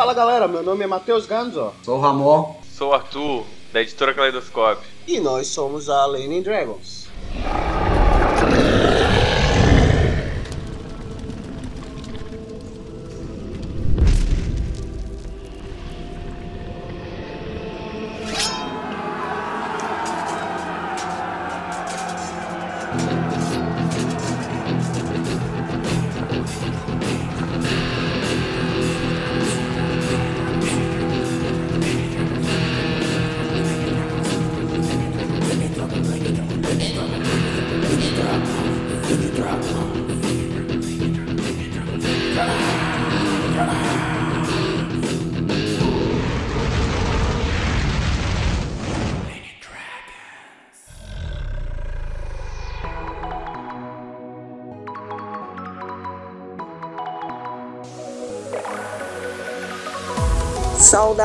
Fala galera, meu nome é Matheus Ganzo. Sou o Ramon. Sou o Arthur, da editora Kaleidoscope. E nós somos a Lenin Dragons.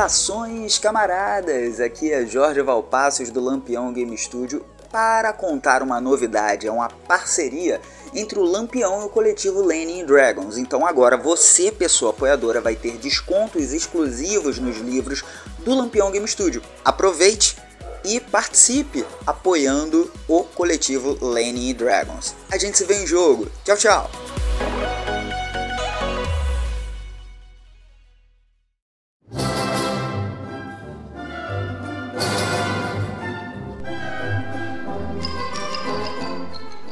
Saudações, camaradas! Aqui é Jorge Valpassos do Lampião Game Studio para contar uma novidade, é uma parceria entre o Lampião e o coletivo Lenin Dragons. Então agora você, pessoa apoiadora, vai ter descontos exclusivos nos livros do Lampião Game Studio. Aproveite e participe apoiando o coletivo Lenin Dragons. A gente se vê em jogo. Tchau, tchau!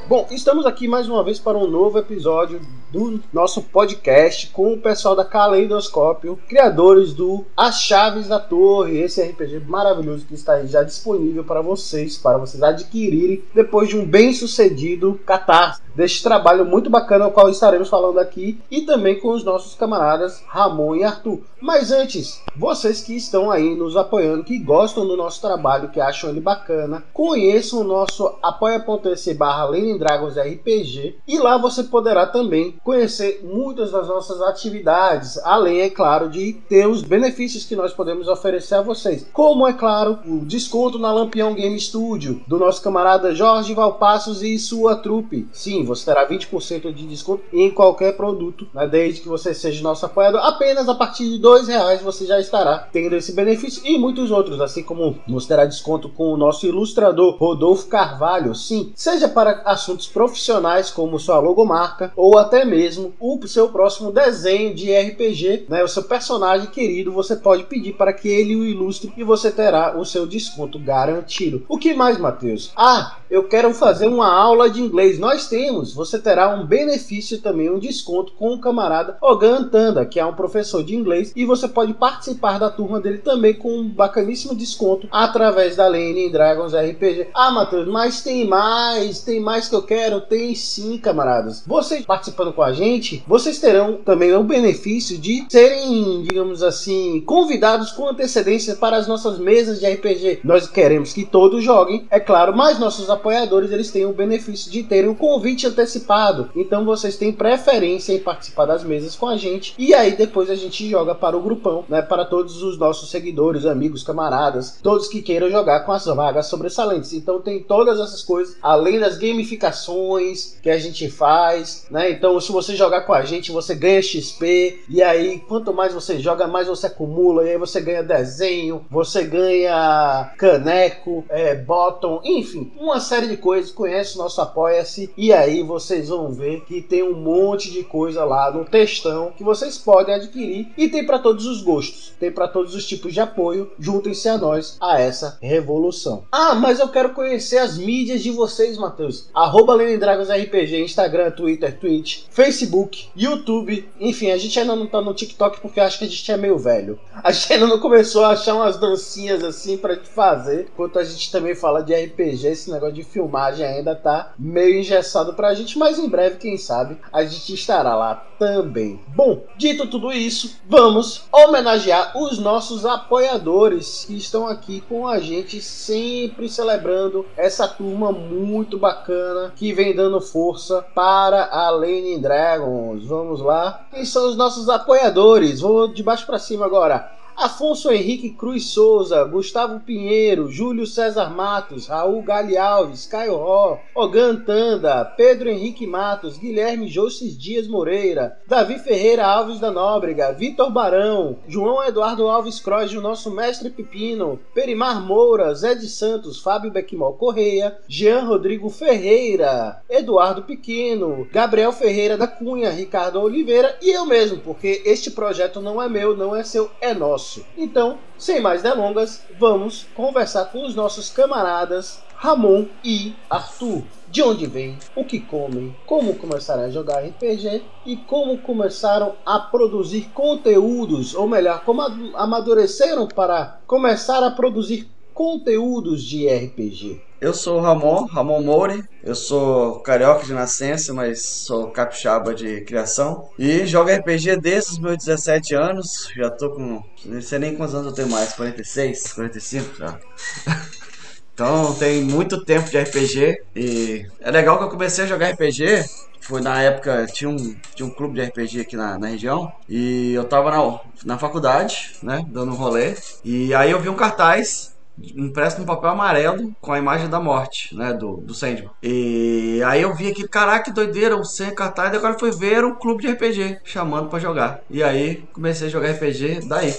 Bom, estamos aqui mais uma vez para um novo episódio do nosso podcast com o pessoal da Caleidoscópio, criadores do As Chaves da Torre, esse RPG maravilhoso que está aí já disponível para vocês, para vocês adquirirem depois de um bem sucedido catarse deste trabalho muito bacana, o qual estaremos falando aqui, e também com os nossos camaradas Ramon e Arthur. Mas antes, vocês que estão aí nos apoiando, que gostam do nosso trabalho, que acham ele bacana, conheçam o nosso apoia.se barra RPG e lá você poderá também conhecer muitas das nossas atividades, além, é claro, de ter os benefícios que nós podemos oferecer a vocês. Como, é claro, o desconto na Lampião Game Studio do nosso camarada Jorge Valpassos e sua trupe. Sim, você terá 20% de desconto em qualquer produto, né, desde que você seja nosso apoiador. Apenas a partir de dois reais você já estará tendo esse benefício e muitos outros, assim como você terá desconto com o nosso ilustrador Rodolfo Carvalho. Sim, seja para assuntos profissionais como sua logomarca ou até mesmo o seu próximo desenho de RPG, né, o seu personagem querido, você pode pedir para que ele o ilustre e você terá o seu desconto garantido. O que mais, Matheus? Ah, eu quero fazer uma aula de inglês. Nós temos você terá um benefício também, um desconto com o camarada Ogan Antanda, que é um professor de inglês, e você pode participar da turma dele também com um bacaníssimo desconto através da Lane Dragons RPG. Ah, Matheus, mas tem mais, tem mais que eu quero? Tem sim, camaradas. Vocês participando com a gente, vocês terão também o benefício de serem, digamos assim, convidados com antecedência para as nossas mesas de RPG. Nós queremos que todos joguem, é claro, mas nossos apoiadores eles têm o benefício de terem um convite antecipado. Então vocês têm preferência em participar das mesas com a gente. E aí depois a gente joga para o grupão, né? Para todos os nossos seguidores, amigos, camaradas, todos que queiram jogar com as vagas sobressalentes. Então tem todas essas coisas, além das gamificações que a gente faz, né? Então se você jogar com a gente, você ganha XP. E aí, quanto mais você joga, mais você acumula. E aí você ganha desenho, você ganha caneco, é, bottom, enfim, uma série de coisas. Conhece o nosso Apoia-se. E aí vocês vão ver que tem um monte de coisa lá no textão que vocês podem adquirir e tem para todos os gostos, tem para todos os tipos de apoio. Juntem-se a nós a essa revolução. Ah, mas eu quero conhecer as mídias de vocês, Matheus. Arroba Dragons RPG, Instagram, Twitter, Twitch, Facebook, YouTube. Enfim, a gente ainda não tá no TikTok porque acho que a gente é meio velho. A gente ainda não começou a achar umas dancinhas assim pra gente fazer. Enquanto a gente também fala de RPG, esse negócio de filmagem ainda tá meio engessado pra gente, mas em breve, quem sabe, a gente estará lá também. Bom, dito tudo isso, vamos homenagear os nossos apoiadores que estão aqui com a gente, sempre celebrando essa turma muito bacana que vem dando força para a Lane Dragons. Vamos lá. Quem são os nossos apoiadores? Vou de baixo para cima agora. Afonso Henrique Cruz Souza, Gustavo Pinheiro, Júlio César Matos, Raul Gali Alves, Caio Ró, Ogan Tanda, Pedro Henrique Matos, Guilherme Josses Dias Moreira, Davi Ferreira Alves da Nóbrega, Vitor Barão, João Eduardo Alves Croix, o nosso mestre Pepino, Perimar Moura, Zé de Santos, Fábio Bequimol Correia, Jean Rodrigo Ferreira, Eduardo Pequeno, Gabriel Ferreira da Cunha, Ricardo Oliveira e eu mesmo, porque este projeto não é meu, não é seu, é nosso nosso. Então, sem mais delongas, vamos conversar com os nossos camaradas Ramon e Arthur. De onde vêm, o que comem, como começaram a jogar RPG e como começaram a produzir conteúdos, ou melhor, como amadureceram para começar a produzir conteúdos de RPG. Eu sou o Ramon, Ramon Moure. Eu sou carioca de nascença, mas sou capixaba de criação. E jogo RPG desde os meus 17 anos. Já tô com. Não sei nem quantos anos eu tenho mais, 46, 45 já. então tem muito tempo de RPG. E é legal que eu comecei a jogar RPG foi na época, tinha um, tinha um clube de RPG aqui na, na região, e eu tava na, na faculdade, né, dando um rolê, e aí eu vi um cartaz impresso num papel amarelo com a imagem da morte, né, do, do Sandman. E aí eu vi aqui, caraca, que doideira, o sem cartaz, e agora foi ver um clube de RPG chamando para jogar. E aí comecei a jogar RPG daí.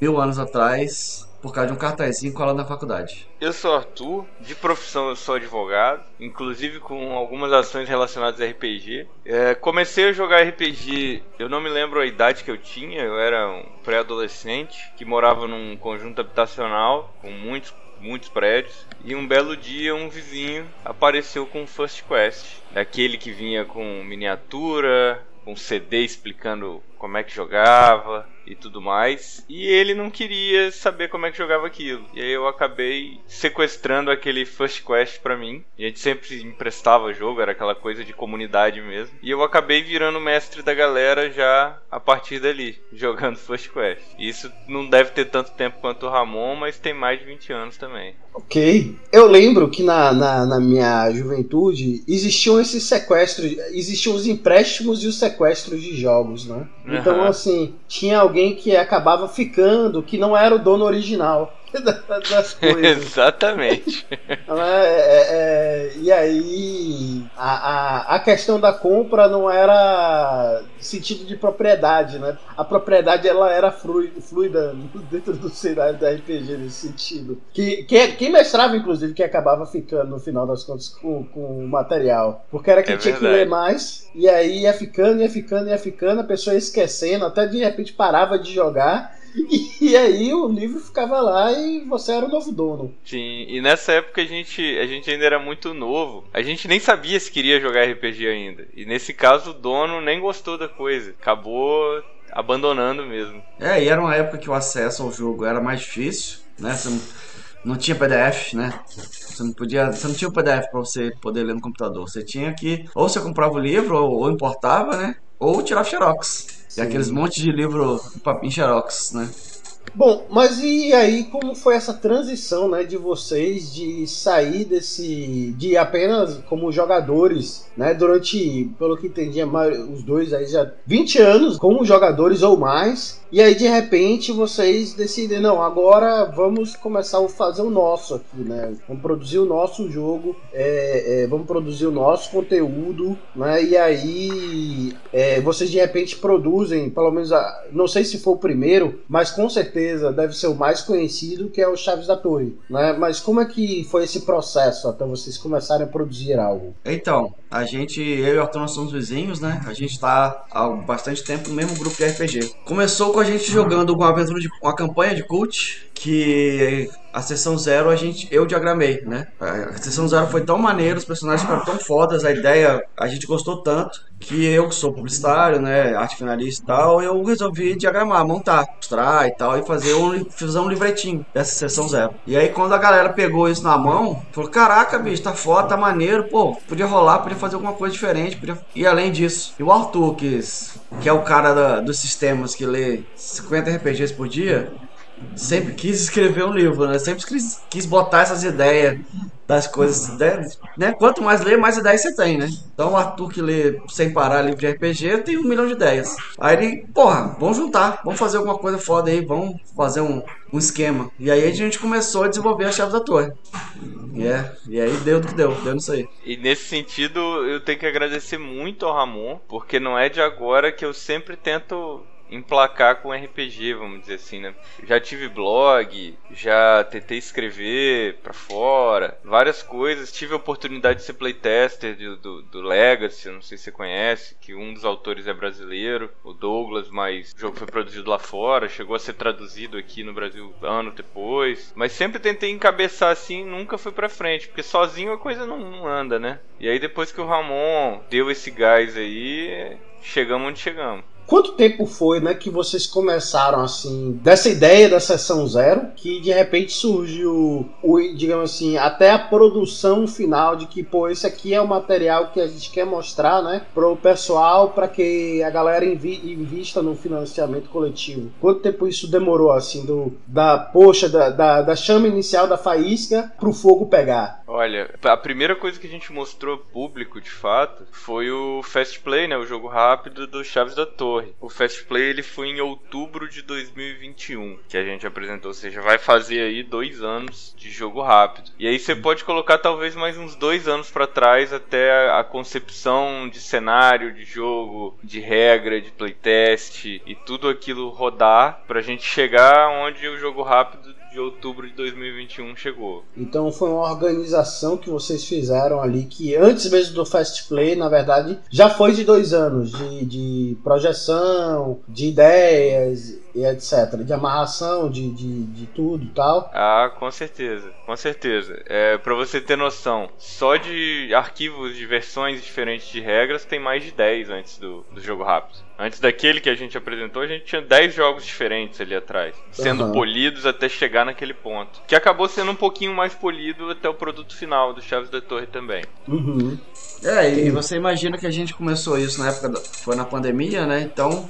Mil anos atrás, por causa de um cartazinho colado na faculdade. Eu sou Arthur, de profissão eu sou advogado, inclusive com algumas ações relacionadas a RPG. É, comecei a jogar RPG, eu não me lembro a idade que eu tinha, eu era um pré-adolescente que morava num conjunto habitacional com muitos muitos prédios. E um belo dia um vizinho apareceu com o First Quest. Aquele que vinha com miniatura, com CD explicando como é que jogava e tudo mais. E ele não queria saber como é que jogava aquilo. E aí eu acabei sequestrando aquele First Quest para mim. E a gente sempre emprestava jogo, era aquela coisa de comunidade mesmo. E eu acabei virando mestre da galera já a partir dali, jogando First Quest. Isso não deve ter tanto tempo quanto o Ramon, mas tem mais de 20 anos também. Ok. Eu lembro que na, na, na minha juventude existiam esses sequestros, existiam os empréstimos e os sequestros de jogos, né? Então, uhum. assim, tinha alguém que acabava ficando, que não era o dono original. das coisas. Exatamente. É, é, é, e aí a, a, a, questão da compra não era sentido de propriedade, né? A propriedade ela era fluida dentro do cenário da RPG nesse sentido. Que, que, quem mestrava, inclusive, que acabava ficando no final das contas com, com o material. Porque era quem é tinha verdade. que ler mais, e aí ia ficando, ia ficando, ia ficando, a pessoa ia esquecendo, até de repente parava de jogar e aí o livro ficava lá e você era o novo dono. Sim, e nessa época a gente, a gente ainda era muito novo. A gente nem sabia se queria jogar RPG ainda. E nesse caso o dono nem gostou da coisa. Acabou abandonando mesmo. É, e era uma época que o acesso ao jogo era mais difícil, né? Você não, não tinha PDF, né? Você não podia, você não tinha o PDF para você poder ler no computador. Você tinha que ou você comprava o livro ou, ou importava, né? Ou tirava xerox. E aqueles montes de livro em xerox, né? Bom, mas e aí como foi essa transição, né, de vocês de sair desse de apenas como jogadores, né, durante, pelo que entendi, os dois aí já 20 anos como jogadores ou mais, e aí de repente vocês decidem, não, agora vamos começar a fazer o nosso aqui, né? Vamos produzir o nosso jogo, é, é, vamos produzir o nosso conteúdo, né? E aí é, vocês de repente produzem, pelo menos, a, não sei se for o primeiro, mas com certeza deve ser o mais conhecido, que é o Chaves da Torre, né? Mas como é que foi esse processo até vocês começarem a produzir algo? Então, a gente, eu e o Arthur, nós somos vizinhos, né? A gente tá há bastante tempo no mesmo grupo de RPG. Começou com a gente jogando uma aventura de uma campanha de cult que a sessão zero a gente eu diagramei, né? A sessão zero foi tão maneiro, os personagens ficaram tão fodas, a ideia a gente gostou tanto que eu que sou publicitário, né, arte finalista e tal, eu resolvi diagramar, montar, mostrar e tal e fazer um fazer um livretinho dessa sessão zero. E aí quando a galera pegou isso na mão, falou: "Caraca, bicho, tá foda, tá maneiro, pô, podia rolar, podia fazer alguma coisa diferente, podia... e além disso, e o Arthur que, que é o cara da, dos sistemas que lê 50 RPGs por dia, sempre quis escrever um livro, né? Sempre quis, quis botar essas ideias das coisas, né? Quanto mais lê, mais ideias você tem, né? Então o Arthur que lê sem parar livro de RPG tem um milhão de ideias. Aí ele, porra, vamos juntar, vamos fazer alguma coisa foda aí, vamos fazer um, um esquema. E aí a gente começou a desenvolver as chaves da torre. E, é, e aí deu o que deu, deu nisso aí. E nesse sentido, eu tenho que agradecer muito ao Ramon, porque não é de agora que eu sempre tento emplacar com RPG, vamos dizer assim, né? Já tive blog, já tentei escrever pra fora, várias coisas. Tive a oportunidade de ser playtester do, do, do Legacy, não sei se você conhece, que um dos autores é brasileiro, o Douglas, mas o jogo foi produzido lá fora, chegou a ser traduzido aqui no Brasil ano depois. Mas sempre tentei encabeçar assim, nunca fui pra frente, porque sozinho a coisa não, não anda, né? E aí depois que o Ramon deu esse gás aí, chegamos onde chegamos. Quanto tempo foi, né, que vocês começaram assim, dessa ideia da sessão zero, que de repente surgiu, o, digamos assim, até a produção final de que, pô, esse aqui é o material que a gente quer mostrar, né, pro pessoal, para que a galera invi invista no financiamento coletivo. Quanto tempo isso demorou, assim, do, da, poxa, da, da, da chama inicial da faísca pro fogo pegar? Olha, a primeira coisa que a gente mostrou público, de fato, foi o Fast Play, né, o jogo rápido do Chaves da Torre torre. O Fast Play ele foi em outubro de 2021 que a gente apresentou, ou seja, vai fazer aí dois anos de jogo rápido. E aí você pode colocar talvez mais uns dois anos para trás até a concepção de cenário, de jogo, de regra, de playtest e tudo aquilo rodar pra gente chegar onde o jogo rápido de outubro de 2021 chegou. Então foi uma organização que vocês fizeram ali que antes mesmo do Fast Play, na verdade, já foi de dois anos de, de projeção, de ideias e etc. De amarração, de, de, de tudo e tal. Ah, com certeza, com certeza. É, para você ter noção, só de arquivos de versões diferentes de regras tem mais de 10 antes do, do jogo rápido. Antes daquele que a gente apresentou, a gente tinha 10 jogos diferentes ali atrás, sendo uhum. polidos até chegar naquele ponto. Que acabou sendo um pouquinho mais polido até o produto final do Chaves da Torre também. Uhum. É, e você imagina que a gente começou isso na época, da, foi na pandemia, né? Então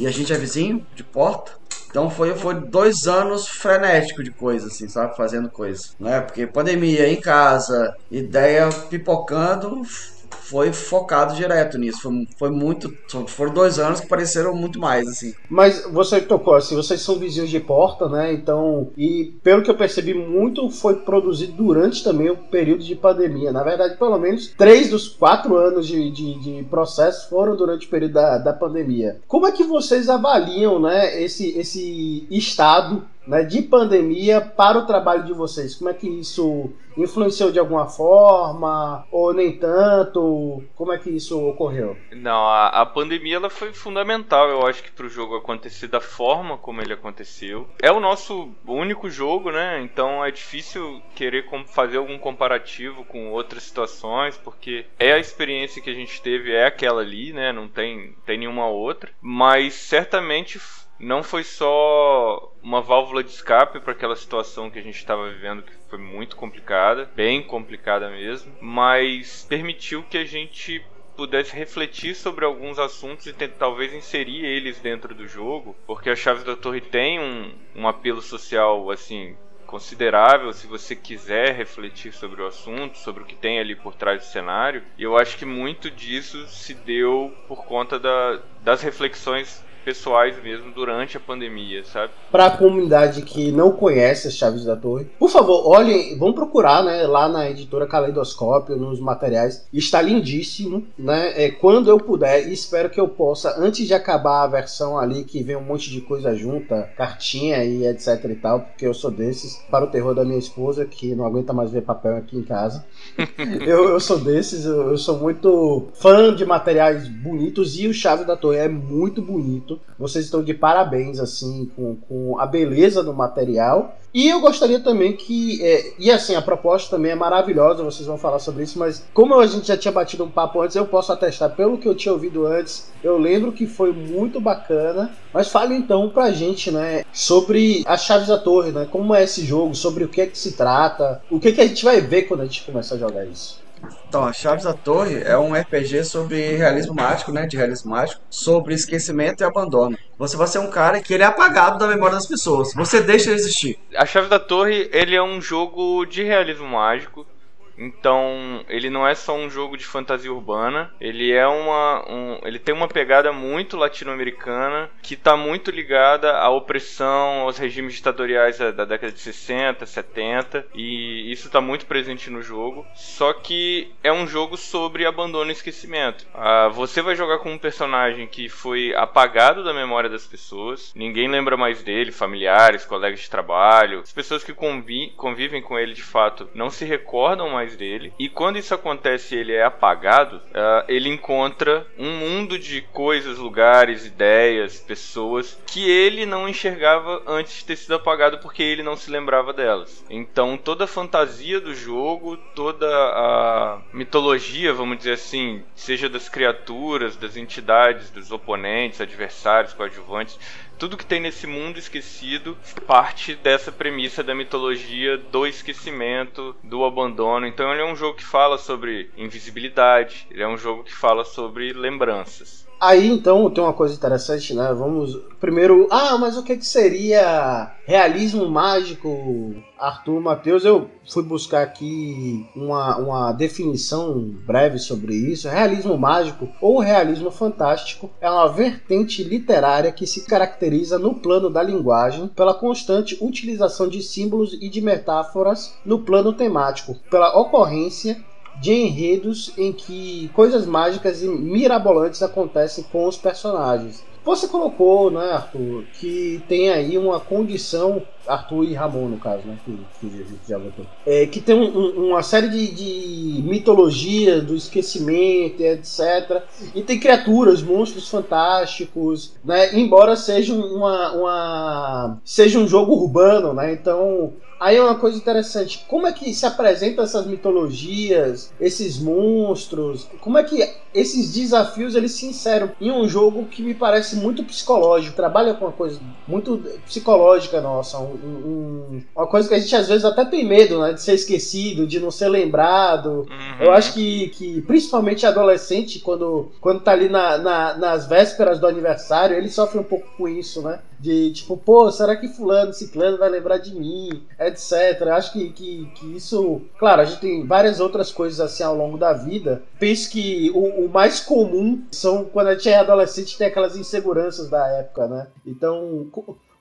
e a gente é vizinho de porta. Então foi, foi dois anos frenético de coisa, assim, sabe? Fazendo coisa. Né? Porque pandemia em casa, ideia pipocando, foi focado direto nisso. Foi, foi muito. Foram dois anos que pareceram muito mais, assim. Mas você tocou assim, vocês são vizinhos de porta, né? Então, e pelo que eu percebi, muito foi produzido durante também o período de pandemia. Na verdade, pelo menos três dos quatro anos de, de, de processo foram durante o período da, da pandemia. Como é que vocês avaliam, né, esse, esse estado né, de pandemia para o trabalho de vocês? Como é que isso influenciou de alguma forma ou nem tanto? Como é que isso ocorreu? Não, a, a pandemia ela foi fundamental, eu acho que para o jogo acontecer da forma como ele aconteceu. É o nosso único jogo, né? Então é difícil querer fazer algum comparativo com outras situações, porque é a experiência que a gente teve é aquela ali, né? Não tem, tem nenhuma outra, mas certamente não foi só uma válvula de escape para aquela situação que a gente estava vivendo que foi muito complicada, bem complicada mesmo, mas permitiu que a gente pudesse refletir sobre alguns assuntos e talvez inserir eles dentro do jogo, porque a Chaves da Torre tem um, um apelo social assim considerável se você quiser refletir sobre o assunto, sobre o que tem ali por trás do cenário. E eu acho que muito disso se deu por conta da, das reflexões pessoais mesmo durante a pandemia, sabe? Para a comunidade que não conhece as Chaves da Torre, por favor, olhem, vão procurar, né, lá na editora Caleidoscópio, nos materiais. Está lindíssimo, né? É, quando eu puder, e espero que eu possa, antes de acabar a versão ali que vem um monte de coisa junta, cartinha e etc e tal, porque eu sou desses, para o terror da minha esposa que não aguenta mais ver papel aqui em casa. eu, eu sou desses, eu, eu sou muito fã de materiais bonitos e o Chaves da Torre é muito bonito Vocês estão de parabéns, assim, com, com a beleza do material. E eu gostaria também que. É, e assim, a proposta também é maravilhosa, vocês vão falar sobre isso, mas como a gente já tinha batido um papo antes, eu posso atestar, pelo que eu tinha ouvido antes, eu lembro que foi muito bacana. Mas fale então pra gente, né, sobre as chaves da torre, né? Como é esse jogo, sobre o que é que se trata, o que, é que a gente vai ver quando a gente começar a jogar isso. Então, a Chaves da Torre é um RPG sobre realismo mágico, né? De realismo mágico, sobre esquecimento e abandono. Você vai ser um cara que ele é apagado da memória das pessoas. Você deixa ele existir. A Chaves da Torre, ele é um jogo de realismo mágico então, ele não é só um jogo de fantasia urbana, ele é uma um, ele tem uma pegada muito latino-americana que está muito ligada à opressão, aos regimes ditatoriais da, da, década de 60, 70, e isso está muito presente no jogo. Só que é um jogo sobre abandono e esquecimento. Ah, você vai jogar com um personagem que foi apagado da memória das pessoas, ninguém lembra mais dele, familiares, colegas de trabalho, as pessoas que convi convivem com ele de fato não se recordam mais dele. E quando isso acontece ele é apagado, uh, ele encontra um mundo de coisas, lugares, ideias, pessoas que ele não enxergava antes de ter sido apagado porque ele não se lembrava delas. Então toda a fantasia do jogo, toda a mitologia, vamos dizer assim, seja das criaturas, das entidades, dos oponentes, adversários, coadjuvantes, tudo que tem nesse mundo esquecido parte dessa premissa da mitologia do esquecimento, do abandono. Então ele é um jogo que fala sobre invisibilidade, ele é um jogo que fala sobre lembranças. Aí então tem uma coisa interessante, né? Vamos primeiro. Ah, mas o que, que seria realismo mágico, Arthur Matheus? Eu fui buscar aqui uma, uma definição breve sobre isso. Realismo mágico ou realismo fantástico é uma vertente literária que se caracteriza no plano da linguagem pela constante utilização de símbolos e de metáforas no plano temático, pela ocorrência de enredos em que coisas mágicas e mirabolantes acontecem com os personagens. Você colocou, né, Arthur, que tem aí uma condição, Arthur e Ramon, no caso, né, que, que já botou, é, que tem um, um, uma série de, de, mitologia do esquecimento, etc. E tem criaturas, monstros fantásticos, né, embora seja uma, uma seja um jogo urbano, né, então Aí é uma coisa interessante, como é que se apresentam essas mitologias, esses monstros, como é que esses desafios eles se inserem em um jogo que me parece muito psicológico, trabalha com uma coisa muito psicológica nossa, um, um, uma coisa que a gente às vezes até tem medo, né, de ser esquecido, de não ser lembrado. Uhum. Eu acho que, que principalmente adolescente, quando, quando tá ali na, na, nas vésperas do aniversário, ele sofre um pouco com isso, né? De tipo, pô, será que fulano, ciclano vai lembrar de mim? etc. Acho que, que, que, isso. Claro, a gente tem várias outras coisas assim ao longo da vida. Penso que o, o mais comum são quando a gente é adolescente tem aquelas inseguranças da época, né? Então.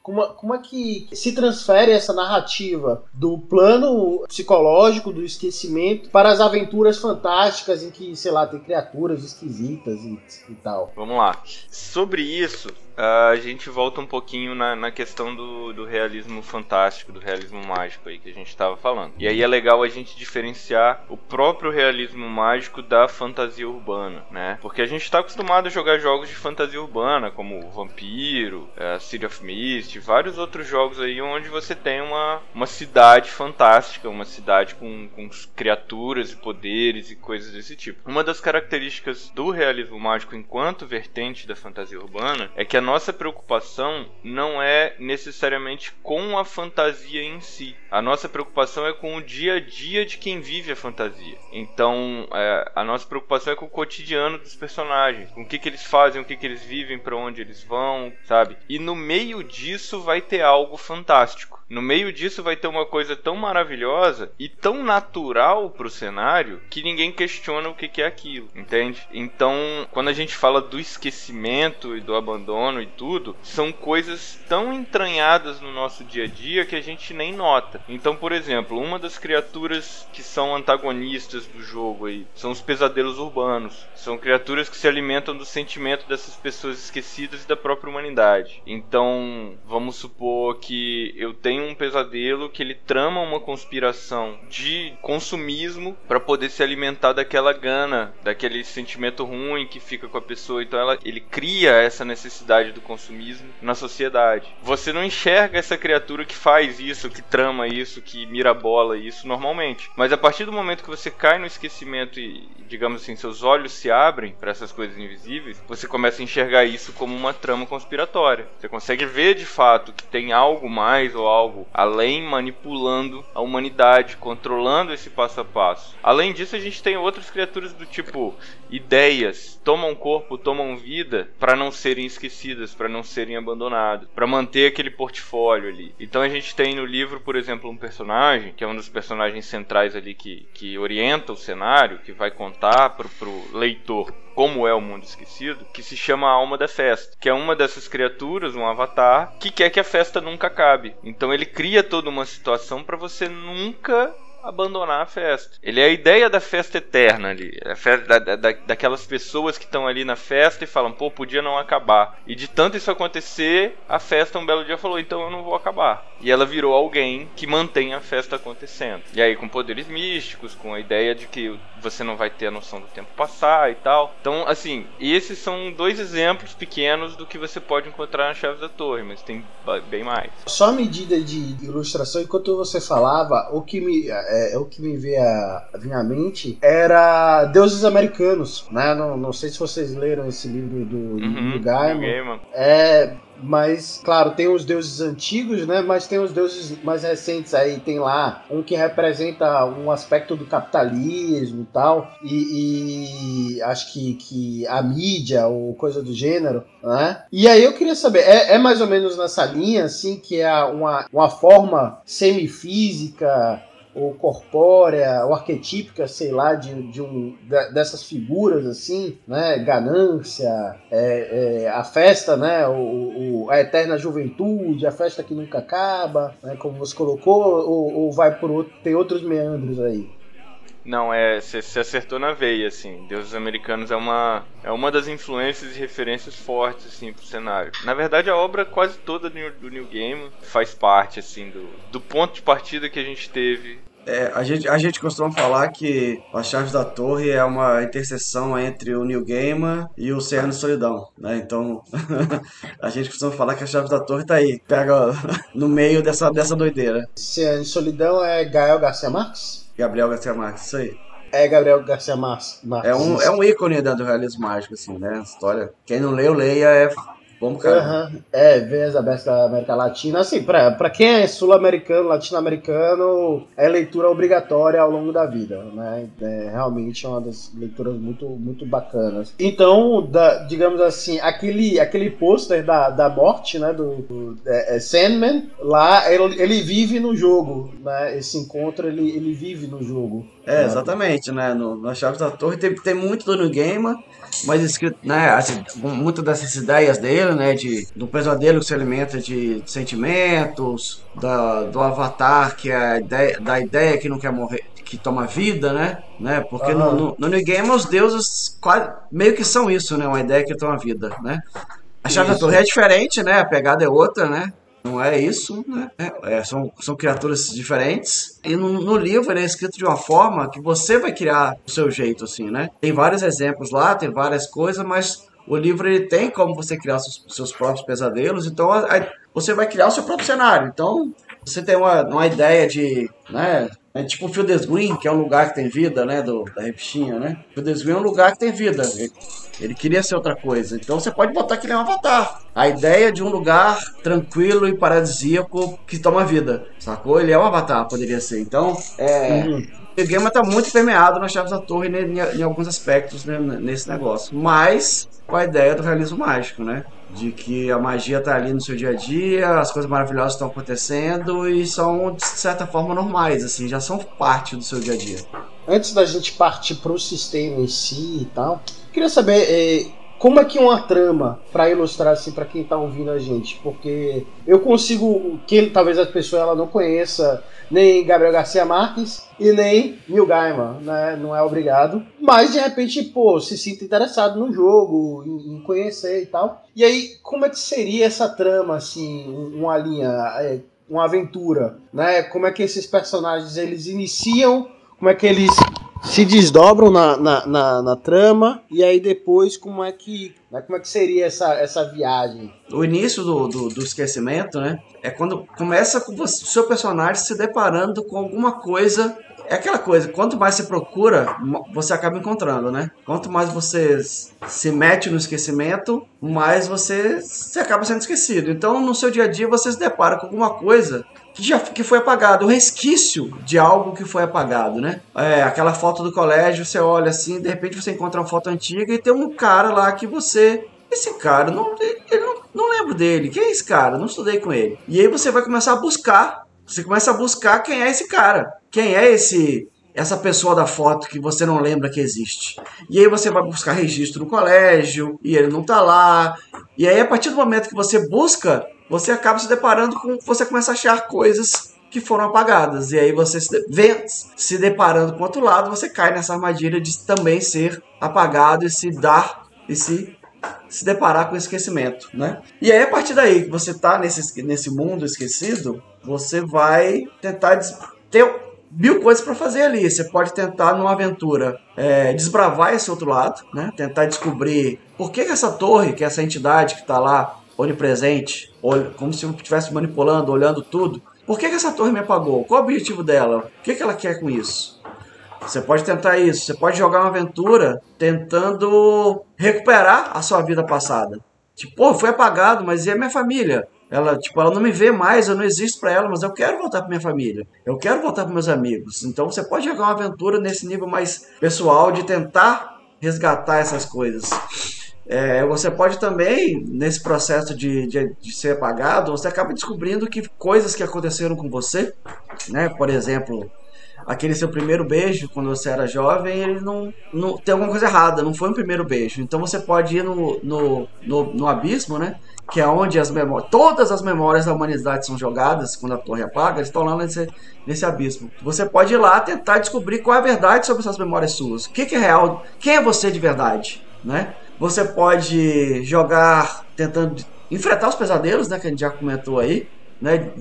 Como, como é que se transfere essa narrativa do plano psicológico, do esquecimento, para as aventuras fantásticas em que, sei lá, tem criaturas esquisitas e, e tal? Vamos lá. Sobre isso, a gente volta um pouquinho na, na questão do, do, realismo fantástico, do realismo mágico aí que a gente estava falando. E aí é legal a gente diferenciar o próprio realismo mágico da fantasia urbana, né? Porque a gente está acostumado a jogar jogos de fantasia urbana, como Vampiro, é, City of Mist, vários outros jogos aí onde você tem uma, uma cidade fantástica, uma cidade com, com criaturas e poderes e coisas desse tipo. Uma das características do realismo mágico enquanto vertente da fantasia urbana é que a nossa preocupação não é necessariamente com a fantasia em si. A nossa preocupação é com o dia a dia de quem vive a fantasia. Então, é, a nossa preocupação é com o cotidiano dos personagens, com o que, que eles fazem, o que, que eles vivem, para onde eles vão, sabe? E no meio disso vai ter algo fantástico. No meio disso vai ter uma coisa tão maravilhosa e tão natural pro cenário que ninguém questiona o que, é aquilo, entende? Então, quando a gente fala do esquecimento e do abandono e tudo, são coisas tão entranhadas no nosso dia a dia que a gente nem nota. Então, por exemplo, uma das criaturas que são antagonistas do jogo aí são os pesadelos urbanos. São criaturas que se alimentam do sentimento dessas pessoas esquecidas e da própria humanidade. Então, vamos supor que eu tenho tem um pesadelo que ele trama uma conspiração de consumismo para poder se alimentar daquela gana, daquele sentimento ruim que fica com a pessoa. Então ela, ele cria essa necessidade do consumismo na sociedade. Você não enxerga essa criatura que faz isso, que trama isso, que mirabola isso normalmente. Mas a partir do momento que você cai no esquecimento e, digamos assim, seus olhos se abrem para essas coisas invisíveis, você começa a enxergar isso como uma trama conspiratória. Você consegue ver de fato que tem algo mais ou algo algo além, manipulando a humanidade, controlando esse passo a passo. Além disso, a gente tem outras criaturas do tipo ideias, tomam corpo, tomam vida para não serem esquecidas, para não serem abandonadas, para manter aquele portfólio ali. Então a gente tem no livro, por exemplo, um personagem que é um dos personagens centrais ali que, que orienta o cenário, que vai contar pro, pro leitor como é o mundo esquecido, que se chama a Alma da Festa, que é uma dessas criaturas, um avatar, que quer que a festa nunca acabe. Então ele cria toda uma situação para você nunca abandonar a festa. Ele é a ideia da festa eterna ali. A festa, da, da, daquelas pessoas que estão ali na festa e falam, pô, podia não acabar. E de tanto isso acontecer, a festa um belo dia falou, então eu não vou acabar. E ela virou alguém que mantém a festa acontecendo. E aí com poderes místicos, com a ideia de que você não vai ter a noção do tempo passar e tal. Então, assim, esses são dois exemplos pequenos do que você pode encontrar na Chaves da Torre, mas tem bem mais. Só a medida de ilustração, enquanto você falava, o que me é, o que me veio à, à mente era Deuses Americanos, né? Não, não sei se vocês leram esse livro do, Uhum, do Gaiman. Neil Gaiman. É, mas, claro, tem os deuses antigos, né? Mas tem os deuses mais recentes aí. Tem lá um que representa um aspecto do capitalismo e tal. E, e acho que, que a mídia ou coisa do gênero, né? E aí eu queria saber, é, é mais ou menos nessa linha, assim, que é uma, uma forma semifísica ou corpórea, ou arquetípica, sei lá, de, de um, dessas figuras assim, né? Ganância, é, é, a festa, né? O, o, a eterna juventude, a festa que nunca acaba, né? como você colocou, ou, ou vai por outro, tem outros meandros aí? Não, é, você acertou na veia, assim. Deuses Americanos é uma, é uma das influências e referências fortes, assim, pro cenário. Na verdade, a obra quase toda do, do New Game faz parte, assim, do, do ponto de partida que a gente teve é, a, gente, a gente costuma falar que a Chaves da Torre é uma interseção entre o New Gamer e o Serra Solidão, né? Então, a gente costuma falar que a Chaves da Torre tá aí, pega no meio dessa, dessa doideira. Serra Solidão é Gael Garcia Marques? Gabriel Garcia Marques, isso aí. É Gabriel Garcia Marques. É um, é um ícone do realismo mágico, assim, né? História. Quem não leu, leia, é Vamos, cara. Uhum. É, ver as abertas da América Latina. Assim, pra, pra quem é sul-americano, latino-americano, é leitura obrigatória ao longo da vida, né? É realmente uma das leituras muito, muito bacanas. Então, da, digamos assim, aquele, aquele pôster da, da morte, né, do, do é, é Sandman, lá ele, ele vive no jogo, né? Esse encontro, ele, ele vive no jogo. É, exatamente, né? No, na Chaves da Torre tem, tem muito do New Gamer, mas escrito, né, assim, muitas dessas ideias dele, né, de, do pesadelo que se alimenta de sentimentos, da, do avatar, que é a ideia, da ideia que não quer morrer, que toma vida, né, né, porque uhum. no, no, no, New Game os deuses quase, meio que são isso, né, uma ideia que toma vida, né. A Chave da Torre é diferente, né, a pegada é outra, né, não é isso, né? É, é, são, são criaturas diferentes. E no, no, livro ele é escrito de uma forma que você vai criar o seu jeito, assim, né? Tem vários exemplos lá, tem várias coisas, mas o livro ele tem como você criar seus, seus próprios pesadelos, então você vai criar o seu próprio cenário. Então você tem uma, uma ideia de, né? É tipo o Fields Green, que é um lugar que tem vida, né? Do, da revistinha, né? Fields Green é um lugar que tem vida. Ele, ele queria ser outra coisa. Então você pode botar que ele é um avatar. A ideia de um lugar tranquilo e paradisíaco que toma vida. Sacou? Ele é um avatar, poderia ser. Então, é. Uhum. O Game tá muito permeado nas chaves da torre em, em, em alguns aspectos né, nesse negócio. Mas com a ideia do realismo mágico, né? De que a magia está ali no seu dia a dia, as coisas maravilhosas estão acontecendo e são de certa forma normais, assim, já são parte do seu dia a dia. Antes da gente partir para o sistema em si e tal, queria saber eh, como é que uma trama para ilustrar assim para quem está ouvindo a gente, porque eu consigo que talvez a pessoa ela não conheça nem Gabriel Garcia Marques e nem Neil Gaiman, né? Não é obrigado. Mas de repente, pô, se sinta interessado no jogo, em, em conhecer e tal. E aí, como é que seria essa trama, assim, uma linha, é, uma aventura, né? Como é que esses personagens eles iniciam, como é que eles se desdobram na, na, na, na, trama e aí depois como é que né, como é que seria essa, essa viagem? O início do, do, do esquecimento, né? É quando começa com o seu personagem se deparando com alguma coisa. É aquela coisa, quanto mais você procura, você acaba encontrando, né? Quanto mais você se mete no esquecimento, mais você, você acaba sendo esquecido. Então, no seu dia a dia, você se depara com alguma coisa que já que foi apagado, um resquício de algo que foi apagado, né? É, aquela foto do colégio, você olha assim, de repente você encontra uma foto antiga e tem um cara lá que você esse cara, não, ele não, não lembro dele. Quem é esse cara? Não estudei com ele. E aí você vai começar a buscar. Você começa a buscar quem é esse cara. Quem é esse essa pessoa da foto que você não lembra que existe. E aí você vai buscar registro no colégio e ele não tá lá. E aí a partir do momento que você busca, você acaba se deparando com você começa a achar coisas que foram apagadas. E aí você se vê se deparando com outro lado, você cai nessa armadilha de também ser apagado e se dar e se se deparar com esquecimento, né? E aí a partir daí que você tá nesse, nesse mundo esquecido, você vai tentar ter mil coisas para fazer ali. Você pode tentar numa aventura é, desbravar esse outro lado, né? Tentar descobrir por que, que essa torre, que é essa entidade que está lá onipresente, como se eu estivesse manipulando, olhando tudo, por que, que essa torre me apagou? Qual o objetivo dela? O que, que ela quer com isso? Você pode tentar isso. Você pode jogar uma aventura tentando recuperar a sua vida passada. Tipo, pô, foi apagado, mas e a minha família? Ela, tipo, ela não me vê mais, eu não existo para ela, mas eu quero voltar para minha família. Eu quero voltar para meus amigos. Então você pode jogar uma aventura nesse nível mais pessoal de tentar resgatar essas coisas. É, você pode também, nesse processo de, de, de, ser apagado, você acaba descobrindo que coisas que aconteceram com você, né? Por exemplo, aquele seu primeiro beijo quando você era jovem, ele não, não tem alguma coisa errada, não foi um primeiro beijo. Então você pode ir no, no, no, no abismo, né? Que é onde as memórias, todas as memórias da humanidade são jogadas quando a torre apaga, eles estão lá nesse, nesse abismo. Você pode ir lá tentar descobrir qual é a verdade sobre essas memórias suas. O que, que é real? Quem é você de verdade, né? Você pode jogar tentando enfrentar os pesadelos, né? Que a gente já comentou aí, né?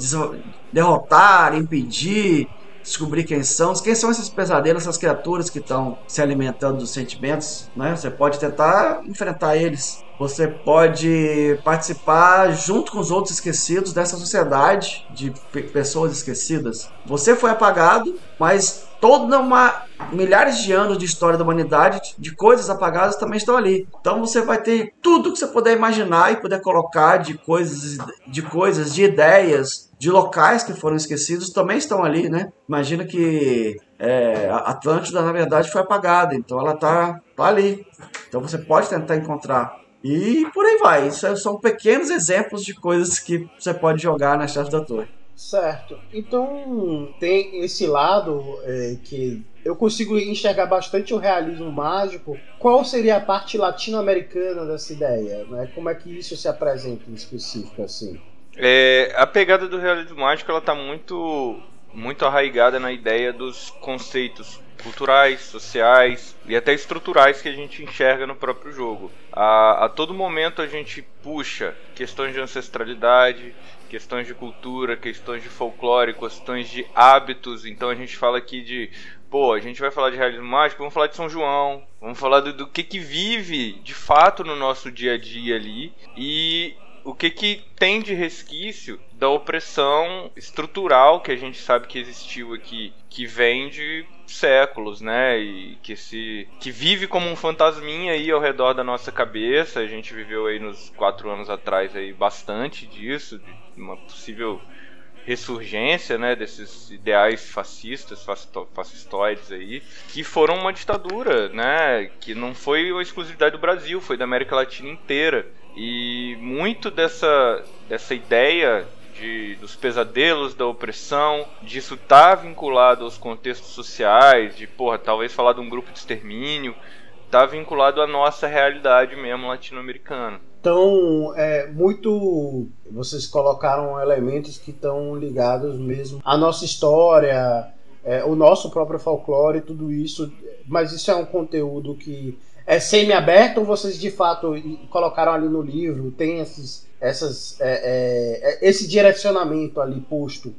Derrotar, impedir, descobrir quem são, quem são esses pesadelos, essas criaturas que estão se alimentando dos sentimentos, né? Você pode tentar enfrentar eles. Você pode participar junto com os outros esquecidos dessa sociedade de pessoas esquecidas. Você foi apagado, mas toda uma milhares de anos de história da humanidade de coisas apagadas também estão ali. Então você vai ter tudo que você puder imaginar e puder colocar de coisas, de coisas, de ideias, de locais que foram esquecidos também estão ali, né? Imagina que é, Atlântida na verdade foi apagada, então ela tá, tá ali. Então você pode tentar encontrar e por aí vai. Isso são pequenos exemplos de coisas que você pode jogar na chave da torre. Certo. Então tem esse lado é, que eu consigo enxergar bastante o realismo mágico. Qual seria a parte latino-americana dessa ideia? Né? Como é que isso se apresenta em específico assim? É, a pegada do realismo mágico ela está muito muito arraigada na ideia dos conceitos culturais, sociais e até estruturais que a gente enxerga no próprio jogo. A, a todo momento a gente puxa questões de ancestralidade, questões de cultura, questões de folclore, questões de hábitos. Então a gente fala aqui de, pô, a gente vai falar de realismo mágico, vamos falar de São João, vamos falar do, do que que vive de fato no nosso dia a dia ali e o que que tem de resquício da opressão estrutural que a gente sabe que existiu aqui, que vem de séculos, né? E que se que vive como um fantasminha aí ao redor da nossa cabeça. A gente viveu aí nos quatro anos atrás aí bastante disso, de uma possível ressurgência, né, desses ideais fascistas, fascistoides aí, que foram uma ditadura, né, que não foi a exclusividade do Brasil, foi da América Latina inteira. E muito dessa, dessa ideia de, dos pesadelos da opressão, disso tá vinculado aos contextos sociais, de, porra, talvez falar de um grupo de extermínio, tá vinculado à nossa realidade mesmo latino-americana. Então, é muito. Vocês colocaram elementos que estão ligados mesmo à nossa história, é, o nosso próprio folclore, tudo isso. Mas isso é um conteúdo que é semi-aberto ou vocês de fato colocaram ali no livro? Tem esses, essas, é, é, é, esse direcionamento ali posto?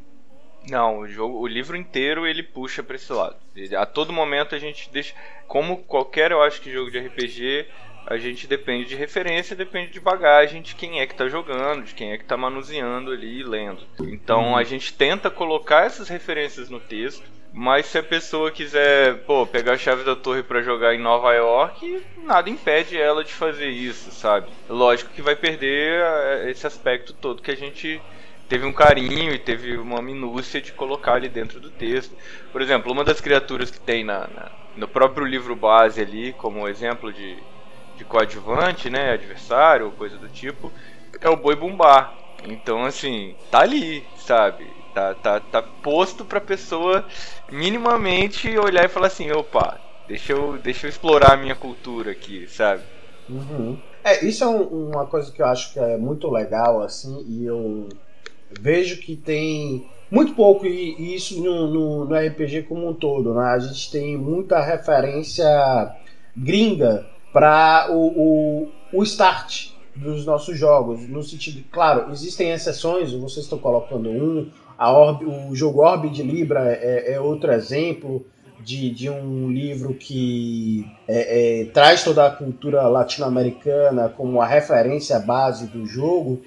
Não, o jogo, o livro inteiro ele puxa para esse lado. A todo momento a gente deixa, como qualquer eu acho que jogo de RPG, a gente depende de referência, depende de bagagem de quem é que tá jogando, de quem é que tá manuseando ali e lendo. Então a gente tenta colocar essas referências no texto mas se a pessoa quiser, pô, pegar a chave da torre para jogar em Nova York, nada impede ela de fazer isso, sabe? Lógico que vai perder eh, esse aspecto todo que a gente teve um carinho e teve uma minúcia de colocar ali dentro do texto. Por exemplo, uma das criaturas que tem na, na no próprio livro base ali, como exemplo de, de coadjuvante, né, adversário coisa do tipo, é o boi bumbá. Então, assim, tá ali, sabe? Tá, tá, tá posto pra pessoa minimamente olhar e falar assim, opa, deixa eu, deixa eu explorar a minha cultura aqui, sabe? Uhum. É, isso é um, uma coisa que eu acho que é muito legal, assim, e eu vejo que tem muito pouco e, isso no, no, no, RPG como um todo, né? A gente tem muita referência gringa para o, o, o start dos nossos jogos, no sentido, claro, existem exceções, vocês estão colocando um, a Orb, o jogo Orb de Libra é, é outro exemplo de, de um livro que é, é, traz toda a cultura latino-americana como a referência base do jogo,